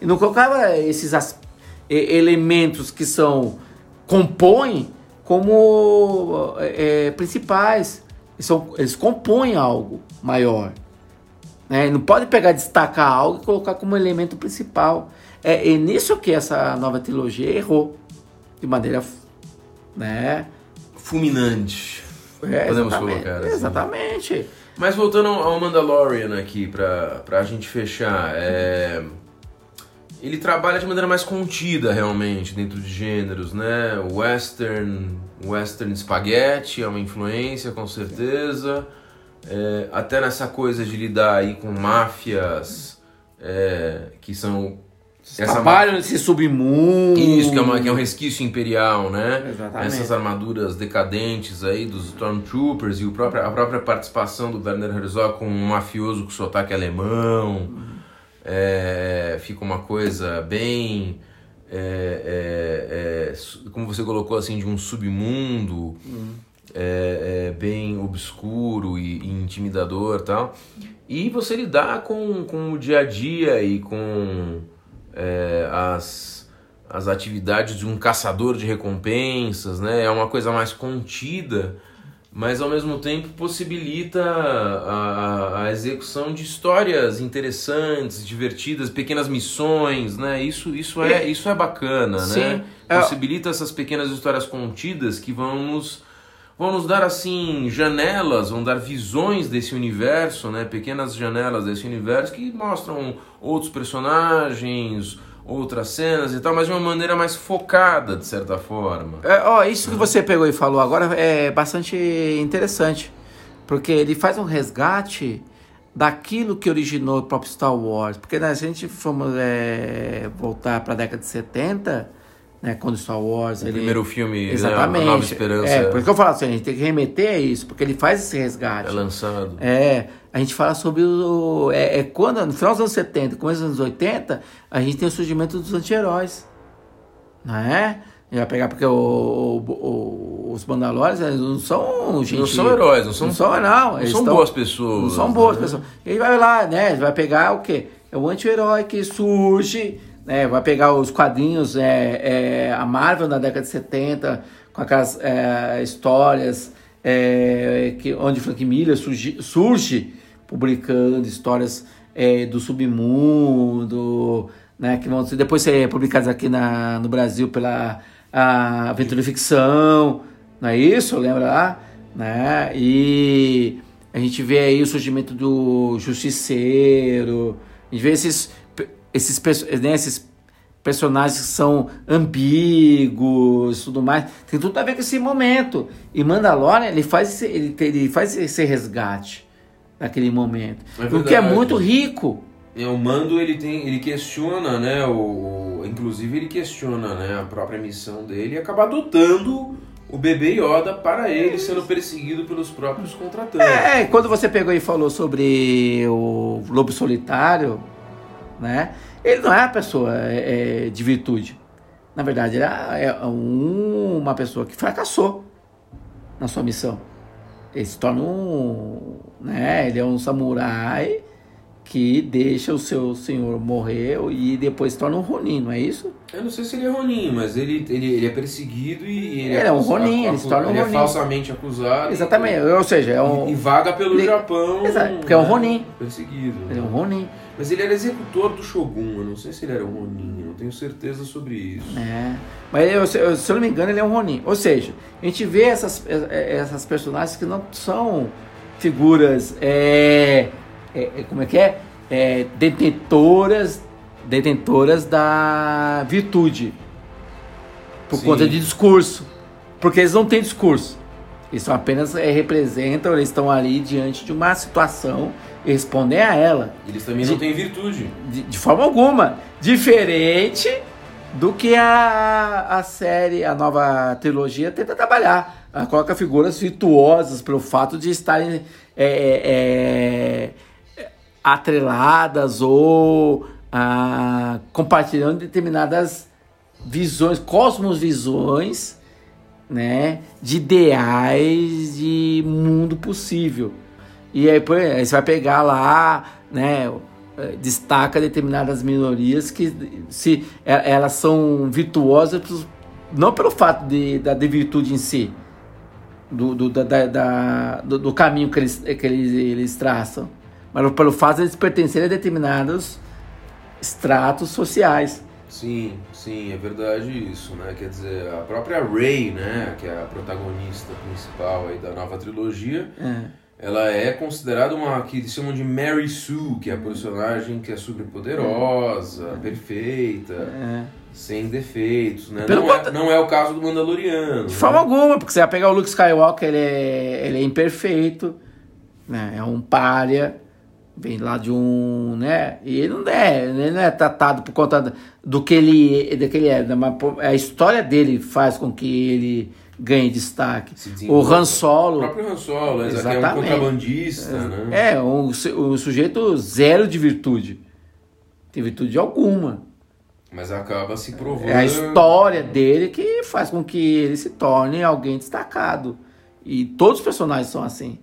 S2: E não colocava esses as- elementos que são. compõem como é, é, principais. Eles, são, eles compõem algo maior. Né? Não pode pegar, destacar algo e colocar como elemento principal. É, é nisso que essa nova trilogia errou. De maneira. Né?
S1: Fulminante.
S2: É,
S1: Podemos colocar assim.
S2: Exatamente.
S1: Mas voltando ao Mandalorian aqui, pra, pra gente fechar, é... ele trabalha de maneira mais contida realmente dentro de gêneros, né? Western, Western Spaghetti é uma influência com certeza, É, até nessa coisa de lidar aí com máfias é, que são essa
S2: Trabalham nesse submundo.
S1: isso, que é, uma- que é um resquício imperial, né?
S2: Exatamente.
S1: Essas armaduras decadentes aí dos Stormtroopers e o próprio, a própria participação do Werner Herzog com um mafioso com sotaque alemão. É, fica uma coisa bem. é, é, é, como você colocou assim, de um submundo. É, é, bem obscuro e, e intimidador tal. E você lidar com, com o dia a dia e com é, as, as atividades de um caçador de recompensas, né? É uma coisa mais contida, mas ao mesmo tempo possibilita a, a execução de histórias interessantes, divertidas, pequenas missões, né? Isso, isso, é,
S2: É.
S1: isso é bacana,
S2: Sim.
S1: né? Possibilita essas pequenas histórias contidas que vão nos vão nos dar assim janelas, vão dar visões desse universo, né? Pequenas janelas desse universo que mostram outros personagens, outras cenas e tal, mas de uma maneira mais focada de certa forma.
S2: É, ó, isso que você pegou e falou agora é bastante interessante. Porque ele faz um resgate daquilo que originou o próprio Star Wars. Porque né, se a gente formos é, voltar para a década de 70, né, quando Star Wars.
S1: O
S2: ele-
S1: primeiro filme, né,
S2: Exatamente.
S1: A Nova Esperança,
S2: É, por isso que eu falo assim, a gente tem que remeter a isso, porque ele faz esse resgate.
S1: é lançado.
S2: É, a gente fala sobre o. É, é quando, no final dos anos 70, começo dos anos 80, a gente tem o surgimento dos anti-heróis. Não é? Ele vai pegar porque o, o- o- os Mandalorians eles não são gente.
S1: Não são heróis, não são,
S2: Não são, não. Eles
S1: são
S2: tão-
S1: boas pessoas.
S2: Não são boas
S1: né?
S2: pessoas. Ele vai lá, né? Ele vai pegar o quê? É o anti-herói que surge, né? Vai pegar os quadrinhos, é, é, a Marvel na década de 70, com aquelas é, histórias é, que, onde Frank Miller surge, surge publicando histórias é, do submundo, né? Que vão depois ser publicadas aqui na, no Brasil pela a Aventura Ficção, não é isso? Lembra lá? Né? E a gente vê aí o surgimento do Justiceiro, a gente vê esses, esses, perso- né, esses personagens que são ambíguos tudo mais. Tem tudo a ver com esse momento. E Mandalorian, ele faz esse, ele, ele faz esse resgate daquele momento.
S1: É
S2: o que é muito rico.
S1: É, o Mando ele tem, ele questiona, né, o, o- inclusive ele questiona, né, a própria missão dele e acaba adotando o bebê Yoda para ele, sendo perseguido pelos próprios contratantes.
S2: É, quando você pegou e falou sobre o Lobo Solitário, né? Ele não é uma pessoa é, é, de virtude. Na verdade, ele é, é um- uma pessoa que fracassou na sua missão. Ele se torna um. Né? Ele é um samurai que deixa o seu senhor morrer e depois se torna um Ronin, não é isso?
S1: Eu não sei se ele é Ronin, mas ele, ele, ele é perseguido e ele,
S2: Ele é um
S1: acusa-
S2: Ronin, ele se torna um
S1: ele é
S2: Ronin.
S1: falsamente acusado.
S2: Exatamente. Ou seja, é
S1: E,
S2: um.
S1: e vaga pelo
S2: Ele-
S1: Japão.
S2: Exato, porque é um Ronin.
S1: Perseguido.
S2: Ele é um Ronin.
S1: Mas ele era executor do Shogun, eu não sei se ele era um Ronin, eu não tenho certeza sobre isso.
S2: É. Mas eu, se eu- não me engano, ele é um Ronin. Ou seja, a gente vê essas, eh, essas personagens que não são figuras. é, é, é, como é que é? É, detentoras, detentoras da virtude. Por
S1: Sim.
S2: conta de discurso. Porque eles não têm discurso. Eles são apenas é, representam, eles estão ali diante de uma situação e respondem a ela.
S1: Eles também
S2: De-
S1: não têm virtude.
S2: De, de forma alguma. Diferente do que a, a série, a nova trilogia tenta trabalhar. Ela coloca figuras virtuosas pelo fato de estarem é, é, é, atreladas ou ah, compartilhando determinadas visões, cosmovisões, né, de ideais de mundo possível. E aí, aí você vai pegar lá, né, destaca determinadas minorias que se elas são virtuosas não pelo fato de, da de virtude em si, do, do, da- da- do, do caminho que eles, que eles, eles traçam, mas pelo fato de eles pertencerem a determinados estratos sociais.
S1: Sim, sim, é verdade isso, né? Quer dizer, a própria Rey, né, que é a protagonista principal aí da nova trilogia,
S2: É.
S1: ela é considerada uma que eles chamam de Mary Sue, que é a personagem que é super poderosa, perfeita,
S2: É.
S1: sem defeitos, né? Não é,
S2: contra-
S1: não é o caso do Mandaloriano.
S2: De
S1: né?
S2: forma alguma, porque você vai pegar o Luke Skywalker, ele é, ele é imperfeito, né? É um pária, vem lá de um, né? E ele não é, ele não é tratado por conta do que ele, do que ele é, né? mas a história dele faz com que ele ganhe destaque. O. Han
S1: O
S2: Solo
S1: próprio Han Solo, né, que é um
S2: Exatamente.
S1: contrabandista, né?
S2: é um, um sujeito zero de virtude. Tem virtude alguma.
S1: Mas acaba se provando.
S2: É a história dele que faz com que ele se torne alguém destacado. E todos os personagens são assim.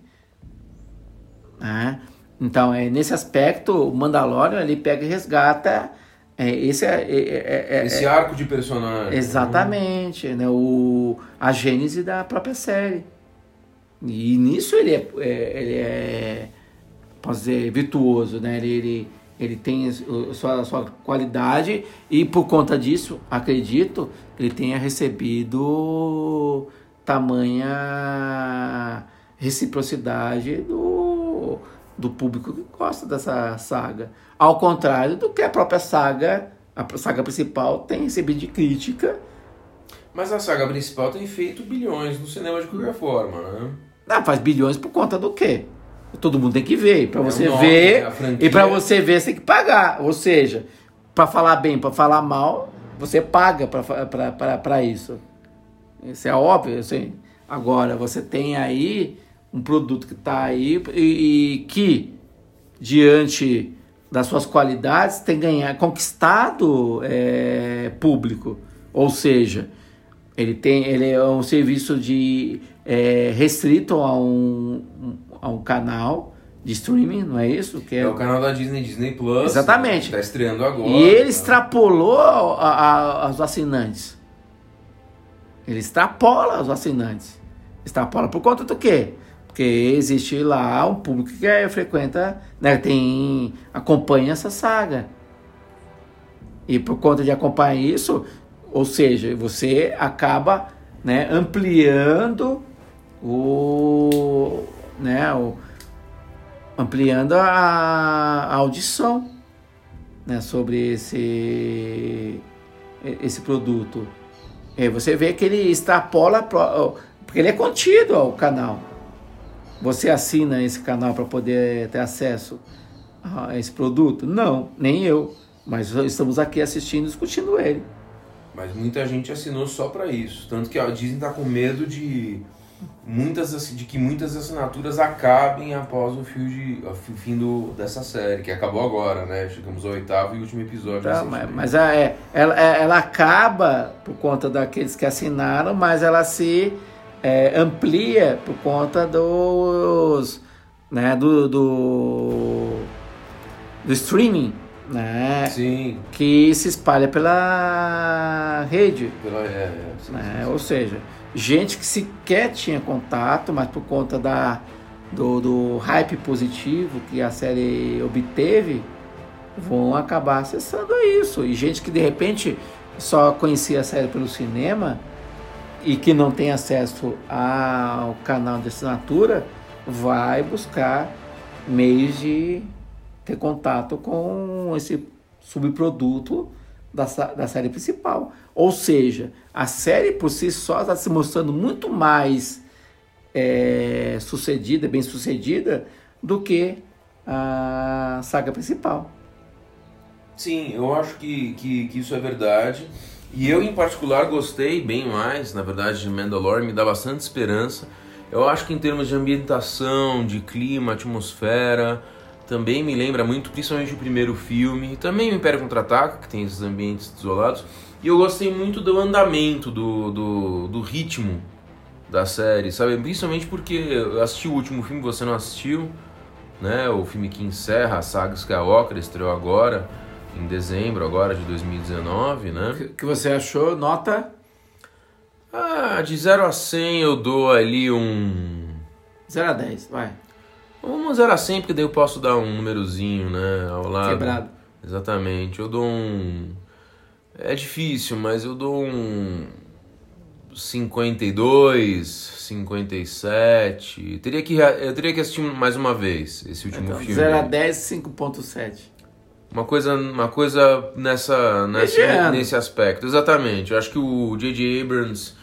S2: Né? Então, é, nesse aspecto, o Mandalorian ele pega e resgata é, esse é, é- é- é-
S1: Esse arco de personagem. né?
S2: exatamente né? o, a gênese da própria série. E nisso ele é, é- ele é posso dizer, virtuoso, né? Ele, ele, ele tem a sua, a sua qualidade e por conta disso, acredito, ele tenha recebido tamanha reciprocidade do, do público que gosta dessa saga. Ao contrário do que a própria saga, a saga principal, tem recebido de crítica.
S1: Mas a saga principal tem feito bilhões no cinema de qualquer forma, né?
S2: Ah, faz bilhões por conta do quê? Todo mundo tem que ver. Para
S1: É
S2: você
S1: nome,
S2: ver,
S1: franquia.
S2: e para você ver, você tem que pagar. Ou seja, para falar bem, para falar mal, você paga para isso. Isso é óbvio. Assim. Agora, você tem aí um produto que está aí e, e que, diante das suas qualidades, tem ganhar, conquistado é, público. Ou seja, ele tem, ele é um serviço de é, restrito a um, a um canal de streaming, não é isso?
S1: Que é, é o canal da Disney, Disney Plus.
S2: Exatamente.
S1: Está estreando agora.
S2: E ele tá. extrapolou a, a, os assinantes. Ele extrapola os assinantes. Extrapola por conta do quê? Porque existe lá um público que é, frequenta, né, tem acompanha essa saga. E por conta de acompanhar isso, ou seja, você acaba né, ampliando o, né, o ampliando a, a audição né, sobre esse esse produto. E você vê que ele extrapola porque ele é contido ao canal. Você assina esse canal para poder ter acesso a esse produto? Não, nem eu. Mas estamos aqui assistindo e discutindo ele.
S1: Mas muita gente assinou só para isso. Tanto que a Disney tá com medo de muitas de que muitas assinaturas acabem após o fim, de, o fim do, dessa série, que acabou agora, né? Chegamos ao oitavo e último episódio.
S2: Tá, mas, mas é, ela, é, ela acaba por conta daqueles que assinaram, mas ela se é, amplia por conta dos. Né, do, do, do streaming né?
S1: Sim.
S2: Que se espalha pela rede.
S1: Pela, é, é,
S2: sim, né? sim, sim. Ou seja, gente que sequer tinha contato, mas por conta da, do, do hype positivo que a série obteve, vão acabar acessando isso. E gente que de repente só conhecia a série pelo cinema e que não tem acesso ao canal de assinatura, vai buscar meios de ter contato com esse subproduto da, da série principal. Ou seja, a série por si só está se mostrando muito mais é, sucedida, bem sucedida, do que a saga principal.
S1: Sim, eu acho que, que, que, isso é verdade. E eu, em particular, gostei bem mais. Na verdade, de Mandalorian me dá bastante esperança. Eu acho que, em termos de ambientação, de clima, atmosfera, também me lembra muito, principalmente o primeiro filme, também o Império Contra-Ataca, que tem esses ambientes isolados, e eu gostei muito do andamento, do, do, do, ritmo da série, sabe? Principalmente porque eu assisti o último filme, você não assistiu, né? O filme que encerra a saga Skywalker, estreou agora, em dezembro agora de 2019, né?
S2: O que você achou? Nota?
S1: Ah, de 0 a 100 eu dou ali um...
S2: 0 a 10, vai.
S1: Vamos zerar sempre, porque daí eu posso dar um númerozinho, né, ao lado.
S2: Quebrado.
S1: Exatamente. Eu dou um... É difícil, mas eu dou um... 52, 57. Teria que, eu teria que assistir mais uma vez esse último
S2: então,
S1: filme.
S2: 0 a 10, 5.7.
S1: Uma coisa, uma coisa nessa, nessa nesse aspecto. Exatamente. Eu acho que o J.J. Abrams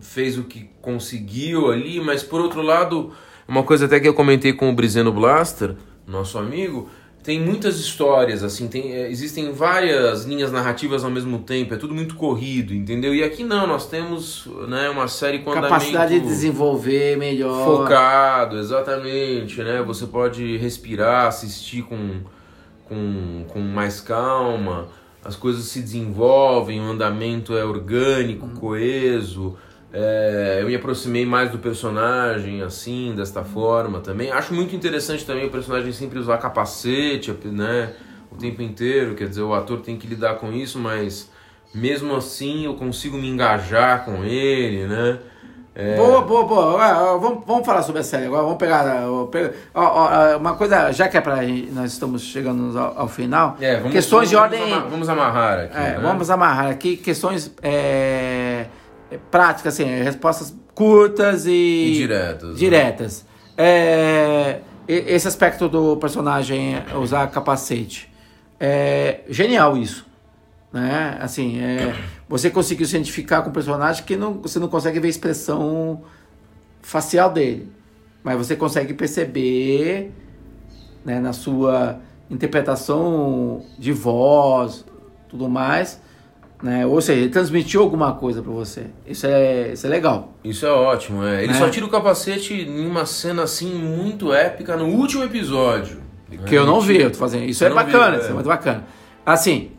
S1: fez o que conseguiu ali, mas por outro lado uma coisa até que eu comentei com o Brizeno Blaster, nosso amigo, tem muitas histórias, assim, tem, é, existem várias linhas narrativas ao mesmo tempo, é tudo muito corrido, entendeu? E aqui não, nós temos né, uma série com
S2: Capacidade de desenvolver melhor.
S1: Focado, exatamente, né? Você pode respirar, assistir com, com, com mais calma, as coisas se desenvolvem, o andamento é orgânico, hum. coeso, é, eu me aproximei mais do personagem assim, desta forma também. Acho muito interessante também o personagem sempre usar capacete, né? O tempo inteiro, quer dizer, o ator tem que lidar com isso, mas mesmo assim eu consigo me engajar com ele, né?
S2: É... Boa, boa, boa. Vamos, vamos falar sobre a série agora. Vamos pegar, uma coisa, já que é para nós estamos chegando ao, ao final.
S1: É, vamos,
S2: questões
S1: vamos,
S2: de ordem.
S1: Vamos amarrar aqui.
S2: É, né? Vamos amarrar aqui questões. É práticas, assim, respostas curtas e,
S1: e diretas.
S2: Diretas. Né? É, esse aspecto do personagem usar capacete. É genial isso. Né? Assim, é, você conseguiu se identificar com o personagem que não, você não consegue ver a expressão facial dele. Mas você consegue perceber né, na sua interpretação de voz, tudo mais, né? Ou seja, ele transmitiu alguma coisa para você. Isso é, isso é legal.
S1: Isso é ótimo. É. Ele né? só tira o capacete em uma cena assim muito épica no último episódio.
S2: Que eu não vi, eu tô fazendo. Isso é bacana, vi, é. isso é muito bacana. Assim,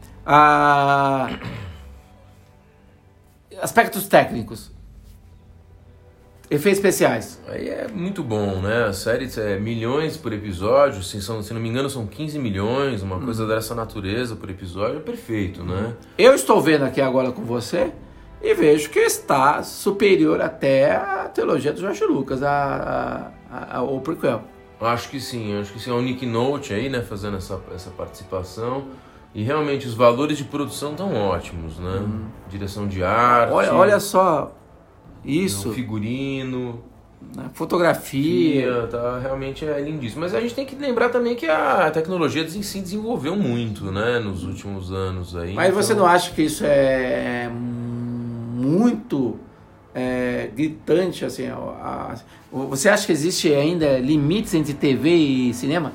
S2: aspectos técnicos. Efeitos especiais.
S1: Aí é muito bom, né? A série é milhões por episódio, se, são, se não me engano são 15 milhões, uma
S2: Hum.
S1: coisa dessa natureza por episódio, é perfeito, né?
S2: Eu estou vendo aqui agora com você e vejo que está superior até a teologia do Jorge Lucas, a, a, a, o prequel.
S1: Acho que sim, acho que sim. É o Nick Note aí, né, fazendo essa, essa participação. E realmente os valores de produção estão ótimos, né? Direção de arte,
S2: Uhum. Olha, olha só isso,
S1: figurino,
S2: né? fotografia.
S1: Fia, tá, realmente é lindíssimo. Mas a gente tem que lembrar também que a tecnologia se desenvolveu muito, né, nos últimos anos aí.
S2: Mas você
S1: então-
S2: não acha que isso é muito é, gritante assim? a- você acha que existe ainda limites entre TV e cinema?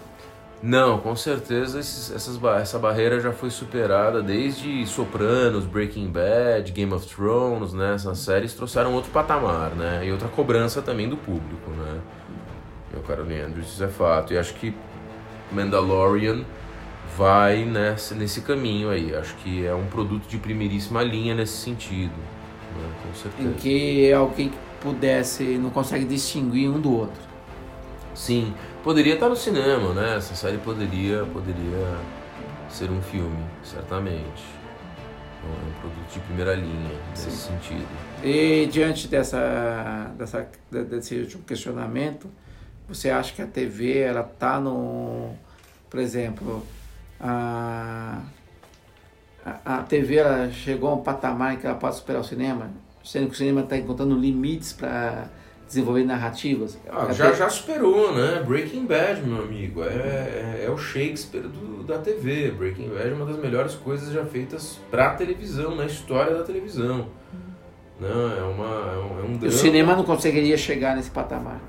S1: Não, com certeza esses- essas, essa barreira já foi superada desde Sopranos, Breaking Bad, Game of Thrones, né? Essas séries trouxeram outro patamar, né? E outra cobrança também do público, né? Meu caro Leandro, isso é fato. E acho que Mandalorian vai nesse, nesse caminho aí. Acho que é um produto de primeiríssima linha nesse sentido, né? Com certeza.
S2: Em que alguém que pudesse não consegue distinguir um do outro.
S1: Sim, poderia estar no cinema, né? Essa série poderia, poderia ser um filme, certamente. É um produto de primeira linha nesse sentido.
S2: E diante dessa, dessa, de- desse último questionamento, você acha que a TV ela tá no, por exemplo, a, a, a TV ela chegou a um patamar em que ela pode superar o cinema, sendo que o cinema está encontrando limites para desenvolver narrativas.
S1: Ah, já, já superou, né? Breaking Bad, meu amigo. É, é, é o Shakespeare do, da TV. Breaking Bad é uma das melhores coisas já feitas pra televisão, na história da televisão. Não, é, uma, é um, é um
S2: o cinema não conseguiria chegar nesse patamar.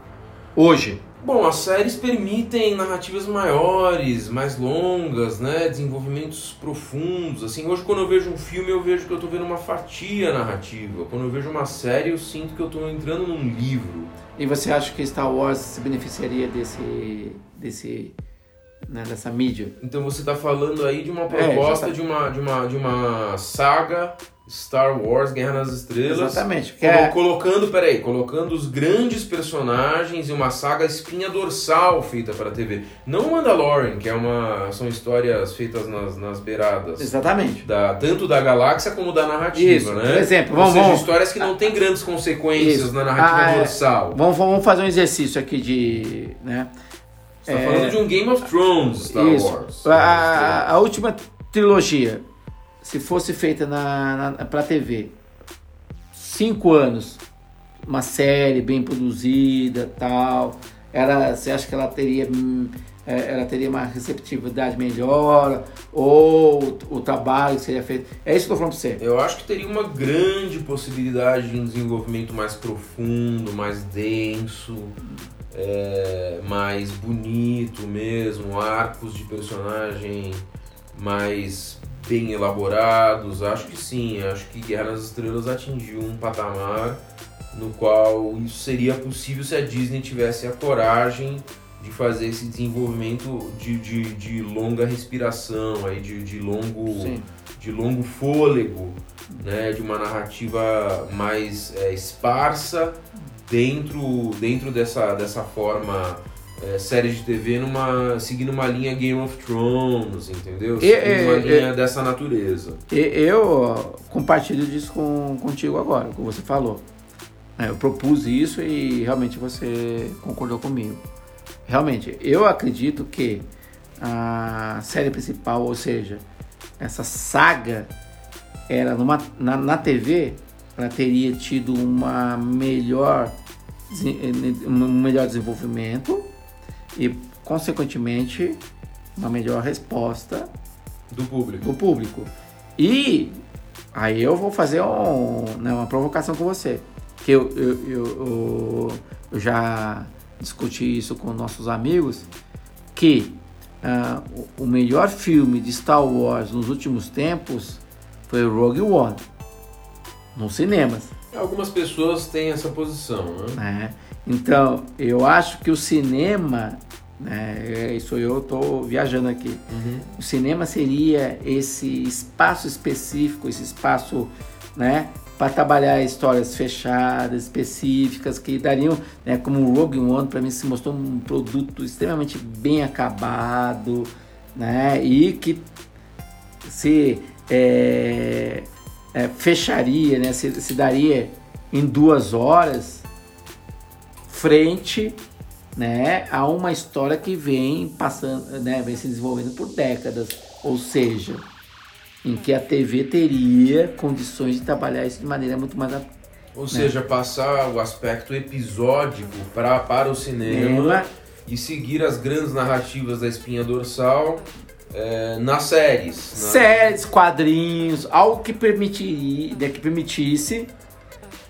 S2: Hoje.
S1: Bom, as séries permitem narrativas maiores, mais longas, né? Desenvolvimentos profundos. Assim, hoje quando eu vejo um filme, eu vejo que eu tô vendo uma fatia narrativa. Quando eu vejo uma série, eu sinto que eu tô entrando num livro.
S2: E você acha que Star Wars se beneficiaria desse, desse, né, dessa mídia?
S1: Então você tá falando aí de uma
S2: É,
S1: proposta
S2: exata-
S1: de, uma, de, uma, de uma saga Star Wars Guerra nas Estrelas.
S2: Exatamente. Que é,
S1: Colocando, peraí, colocando os grandes personagens e uma saga espinha dorsal feita para TV. Não Mandalorian, que é uma. são histórias feitas nas, nas beiradas.
S2: exatamente.
S1: Da, tanto da galáxia como da narrativa,
S2: Isso,
S1: né?
S2: por exemplo,
S1: Ou
S2: vamos-
S1: seja,
S2: vamos-
S1: histórias que não têm grandes consequências
S2: Isso.
S1: na narrativa
S2: Ah, é.
S1: dorsal.
S2: Vamos, vamos fazer um exercício aqui de. Né?
S1: Tá falando de um Game of Thrones Star
S2: Isso.
S1: Wars.
S2: A, a- a última trilogia, se fosse feita na, na, pra TV, cinco anos, uma série bem produzida tal, ela, você acha que ela teria, hum, é, ela teria uma receptividade melhor? Ou o trabalho que seria feito? É isso que eu tô falando pra você.
S1: Eu acho que teria uma grande possibilidade de um desenvolvimento mais profundo, mais denso, é, mais bonito mesmo, arcos de personagem mais bem elaborados. Acho que sim, acho que Guerra nas Estrelas atingiu um patamar no qual isso seria possível se a Disney tivesse a coragem de fazer esse desenvolvimento de, de, de longa respiração, aí, de, de longo
S2: Sim.
S1: de longo fôlego, né, de uma narrativa mais é, esparsa dentro, dentro dessa, dessa forma é, série de TV, numa, seguindo uma linha Game of Thrones, entendeu?
S2: E-
S1: Seguindo uma
S2: e-
S1: linha dessa natureza.
S2: E- Eu compartilho disso com, contigo agora, como você falou. É, Eu propus isso e realmente você concordou comigo. Realmente, eu acredito que a série principal, ou seja, essa saga, era numa, na, na TV, ela teria tido uma melhor, desen- um melhor desenvolvimento e, consequentemente, uma melhor resposta
S1: Do público.
S2: do público. E aí eu vou fazer um, né, uma provocação com você. Que eu, eu, eu, eu- já discuti isso com nossos amigos, que o- o melhor filme de Star Wars nos últimos tempos foi Rogue One, nos cinemas.
S1: Algumas pessoas têm essa posição, né?
S2: né? Então, eu acho que o cinema, né, isso eu estou viajando aqui, o cinema seria esse espaço específico, esse espaço, né, para trabalhar histórias fechadas, específicas, que dariam, né, como o Rogue One, para mim se mostrou um produto extremamente bem acabado, né, e que se é, é, fecharia, né, se, se daria em duas horas, frente né, a uma história que vem passando, né, vem se desenvolvendo por décadas, ou seja, em que a TV teria condições de trabalhar isso de maneira muito mais
S1: ou né? seja, passar o aspecto episódico pra, para o cinema. e seguir as grandes narrativas da espinha dorsal é, nas séries.
S2: Né? Séries, quadrinhos, algo que, permitir, né, que permitisse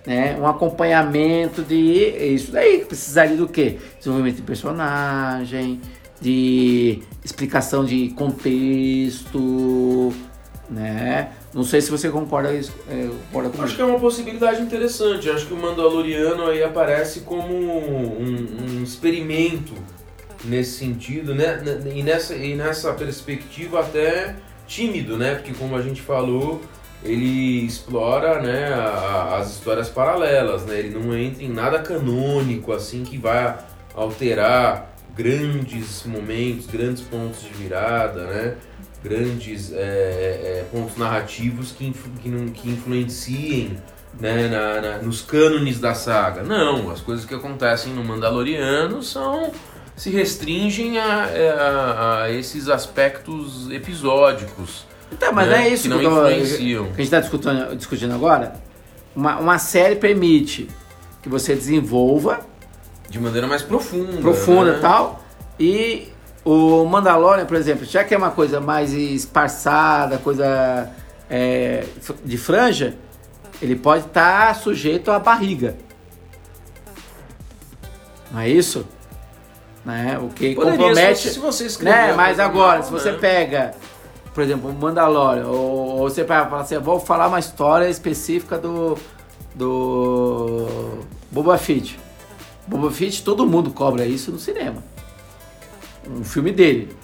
S2: né, um acompanhamento de isso daí. Precisaria do quê? Desenvolvimento de personagem, de explicação de contexto, né? Não sei se você concorda, é, concorda
S1: comigo. Acho que é uma possibilidade interessante. Acho que o Mandaloriano aí aparece como um, um experimento nesse sentido, né? E nessa, e nessa perspectiva até tímido, né? Porque como a gente falou, ele explora né, a, as histórias paralelas, né? Ele não entra em nada canônico assim que vai alterar grandes momentos, grandes pontos de virada, né? Grandes é, é, pontos narrativos que, influ, que, não, que influenciem né, na, na, nos cânones da saga. Não, as coisas que acontecem no Mandaloriano são se restringem a, a, a esses aspectos episódicos
S2: então, mas né? é isso que, não que, influenciam. que a gente está discutindo, discutindo agora. Uma, uma série permite que você desenvolva
S1: de maneira mais profunda.
S2: Profunda né? tal. E o Mandalorian, por exemplo, já que é uma coisa mais esparçada, coisa é, de franja, ele pode estar tá sujeito à barriga. Não é isso? Né? O que Poderia, compromete. Se você escrever. Né? Mas agora, se você né? pega por exemplo, Mandalorian, ou, ou você vai falar assim, vou falar uma história específica do, do Boba Fett. Boba Fett, todo mundo cobra isso no cinema. Um filme dele,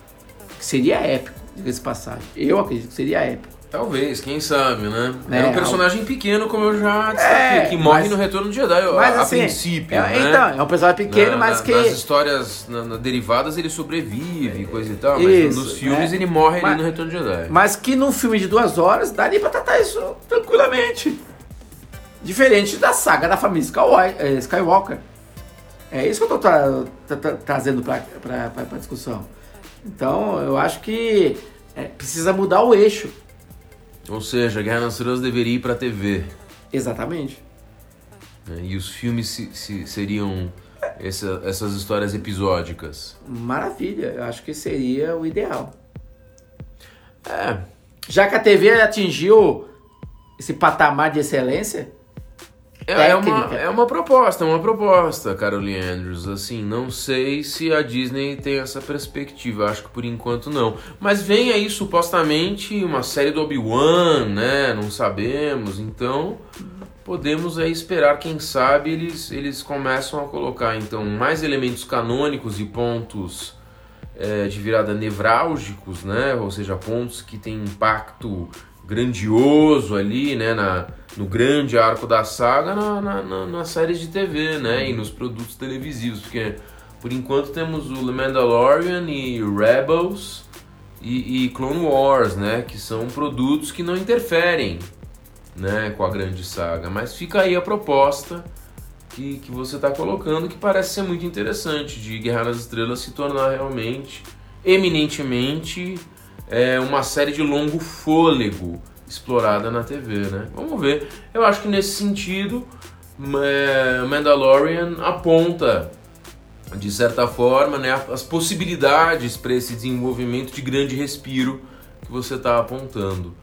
S2: que seria épico, diga-se passagem. Eu acredito que seria épico.
S1: Talvez, quem sabe, né? É, é um personagem ao... pequeno, como eu já destaquei, é, que morre mas, no Retorno de Jedi, mas, a, assim, princípio,
S2: é,
S1: né?
S2: Então, é um personagem pequeno, na, mas que...
S1: Nas histórias na, na derivadas ele sobrevive, coisa e tal, mas isso, nos filmes né? ele morre mas, ali no Retorno de Jedi.
S2: Mas que num filme de duas horas, daria pra tratar isso tranquilamente. Diferente da saga da família é, Skywalker. É isso que eu tô tra tra tra trazendo pra, pra, pra, pra discussão. Então, eu acho que é, precisa mudar o eixo.
S1: Ou seja, Guerra nas Estrelas deveria ir para a TV.
S2: Exatamente.
S1: É, e os filmes se, se, seriam essa, essas histórias episódicas.
S2: Maravilha, eu acho que seria o ideal.
S1: É.
S2: Já que a TV atingiu esse patamar de excelência,
S1: é, é, uma, é uma proposta, é uma proposta, Caroline Andrews. Assim, não sei se a Disney tem essa perspectiva, acho que por enquanto não. Mas vem aí supostamente uma série do Obi-Wan, né? Não sabemos, então podemos aí esperar, quem sabe eles, eles começam a colocar então mais elementos canônicos e pontos é, de virada nevrálgicos, né? Ou seja, pontos que têm impacto grandioso ali, né, na, no grande arco da saga na, na, na, nas séries de TV, né, e nos produtos televisivos, porque por enquanto temos o Mandalorian e Rebels e, e, Clone Wars, né, que são produtos que não interferem, né, com a grande saga, mas fica aí a proposta que, que você está colocando que parece ser muito interessante de Guerra nas Estrelas se tornar realmente eminentemente é uma série de longo fôlego explorada na TV, né? Vamos ver. Eu acho que nesse sentido, Mandalorian aponta de certa forma, né, as possibilidades para esse desenvolvimento de grande respiro que você está apontando,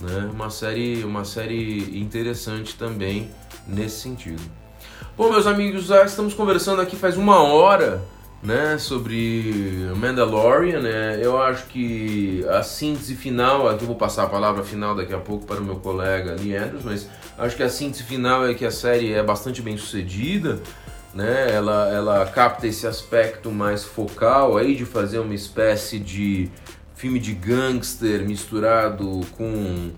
S1: né? Uma série, uma série interessante também nesse sentido. Bom, meus amigos, já estamos conversando aqui faz uma hora né, sobre Mandalorian, né? Eu acho que a síntese final, aqui eu vou passar a palavra final daqui a pouco para o meu colega Lee Andrews, mas acho que a síntese final é que a série é bastante bem sucedida, né? Ela, ela capta esse aspecto mais focal aí de fazer uma espécie de filme de gangster misturado com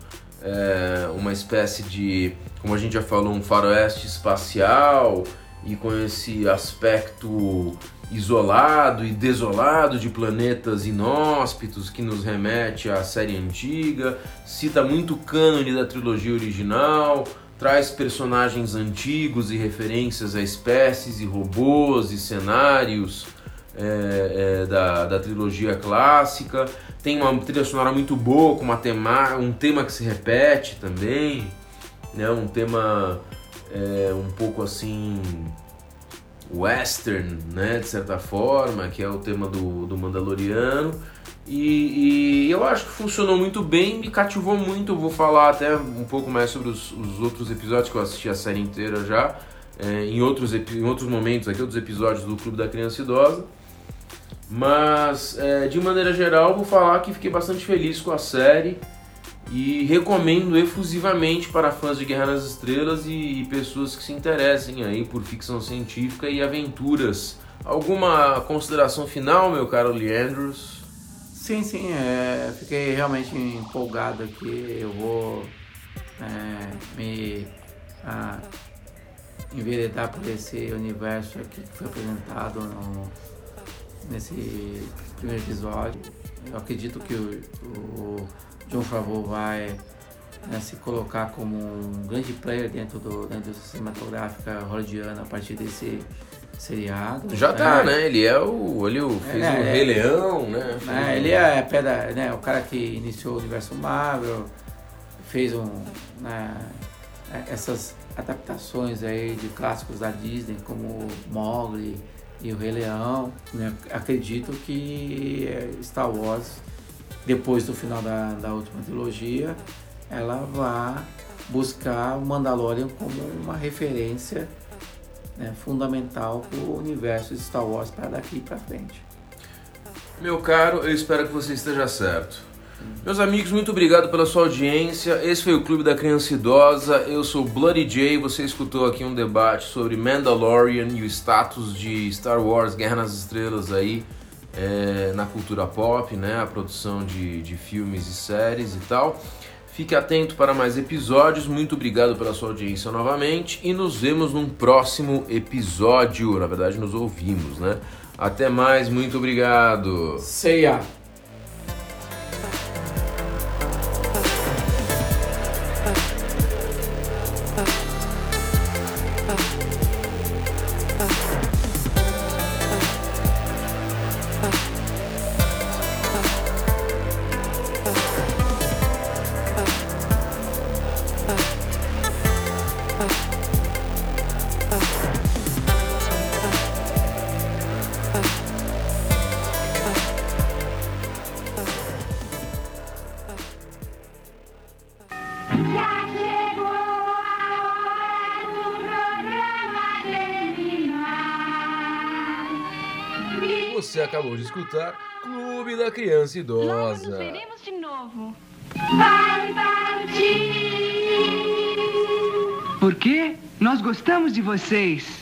S1: é, uma espécie de, como a gente já falou, um faroeste espacial e com esse aspecto isolado e desolado de planetas inóspitos que nos remete à série antiga, cita muito o cânone da trilogia original, traz personagens antigos e referências a espécies e robôs e cenários é, é, da, da trilogia clássica. Tem uma trilha sonora muito boa, com uma tema, um tema que se repete também, né? um tema é, um pouco assim western, né, de certa forma, que é o tema do, do Mandaloriano. E, e, eu acho que funcionou muito bem, me cativou muito. Eu vou falar até um pouco mais sobre os, os outros episódios que eu assisti a série inteira já, é, em, outros, em outros momentos aqui, outros episódios do Clube da Criança Idosa. Mas, é, de maneira geral, vou falar que fiquei bastante feliz com a série e recomendo efusivamente para fãs de Guerra nas Estrelas e, e pessoas que se interessem aí por ficção científica e aventuras. Alguma consideração final, meu caro Leandros?
S2: Sim, sim, é, fiquei realmente empolgado aqui. Eu vou é, me ah, enveredar por esse universo aqui que foi apresentado no, nesse primeiro episódio. Eu acredito que o, o John Favreau vai né, se colocar como um grande player dentro do dentro da cinematográfica hollywoodiana a partir desse seriado.
S1: Já tá, né? Ele é o. Ele fez é, o Rei é, Leão, né?
S2: É, ele é pedra, né, o cara que iniciou o universo Marvel, fez um. Né, essas adaptações aí de clássicos da Disney, como Mowgli e o Rei Leão. Né? Acredito que Star Wars depois do final da, da última trilogia, ela vai buscar o Mandalorian como uma referência né, fundamental para o universo de Star Wars para daqui para frente.
S1: Meu caro, eu espero que você esteja certo. Meus amigos, muito obrigado pela sua audiência. Esse foi o Clube da Criança Idosa. Eu sou Bloody J. Você escutou aqui um debate sobre Mandalorian e o status de Star Wars Guerra nas Estrelas aí é, na cultura pop, né? A produção de, de filmes e séries e tal. Fique atento para mais episódios. Muito obrigado pela sua audiência novamente e nos vemos num próximo episódio. Na verdade, nos ouvimos, né? Até mais, muito obrigado.
S2: Ceia.
S1: Da Criança Idosa. Logo
S3: nos veremos de novo.
S4: Vai partir.
S3: Por quê? Nós gostamos de vocês.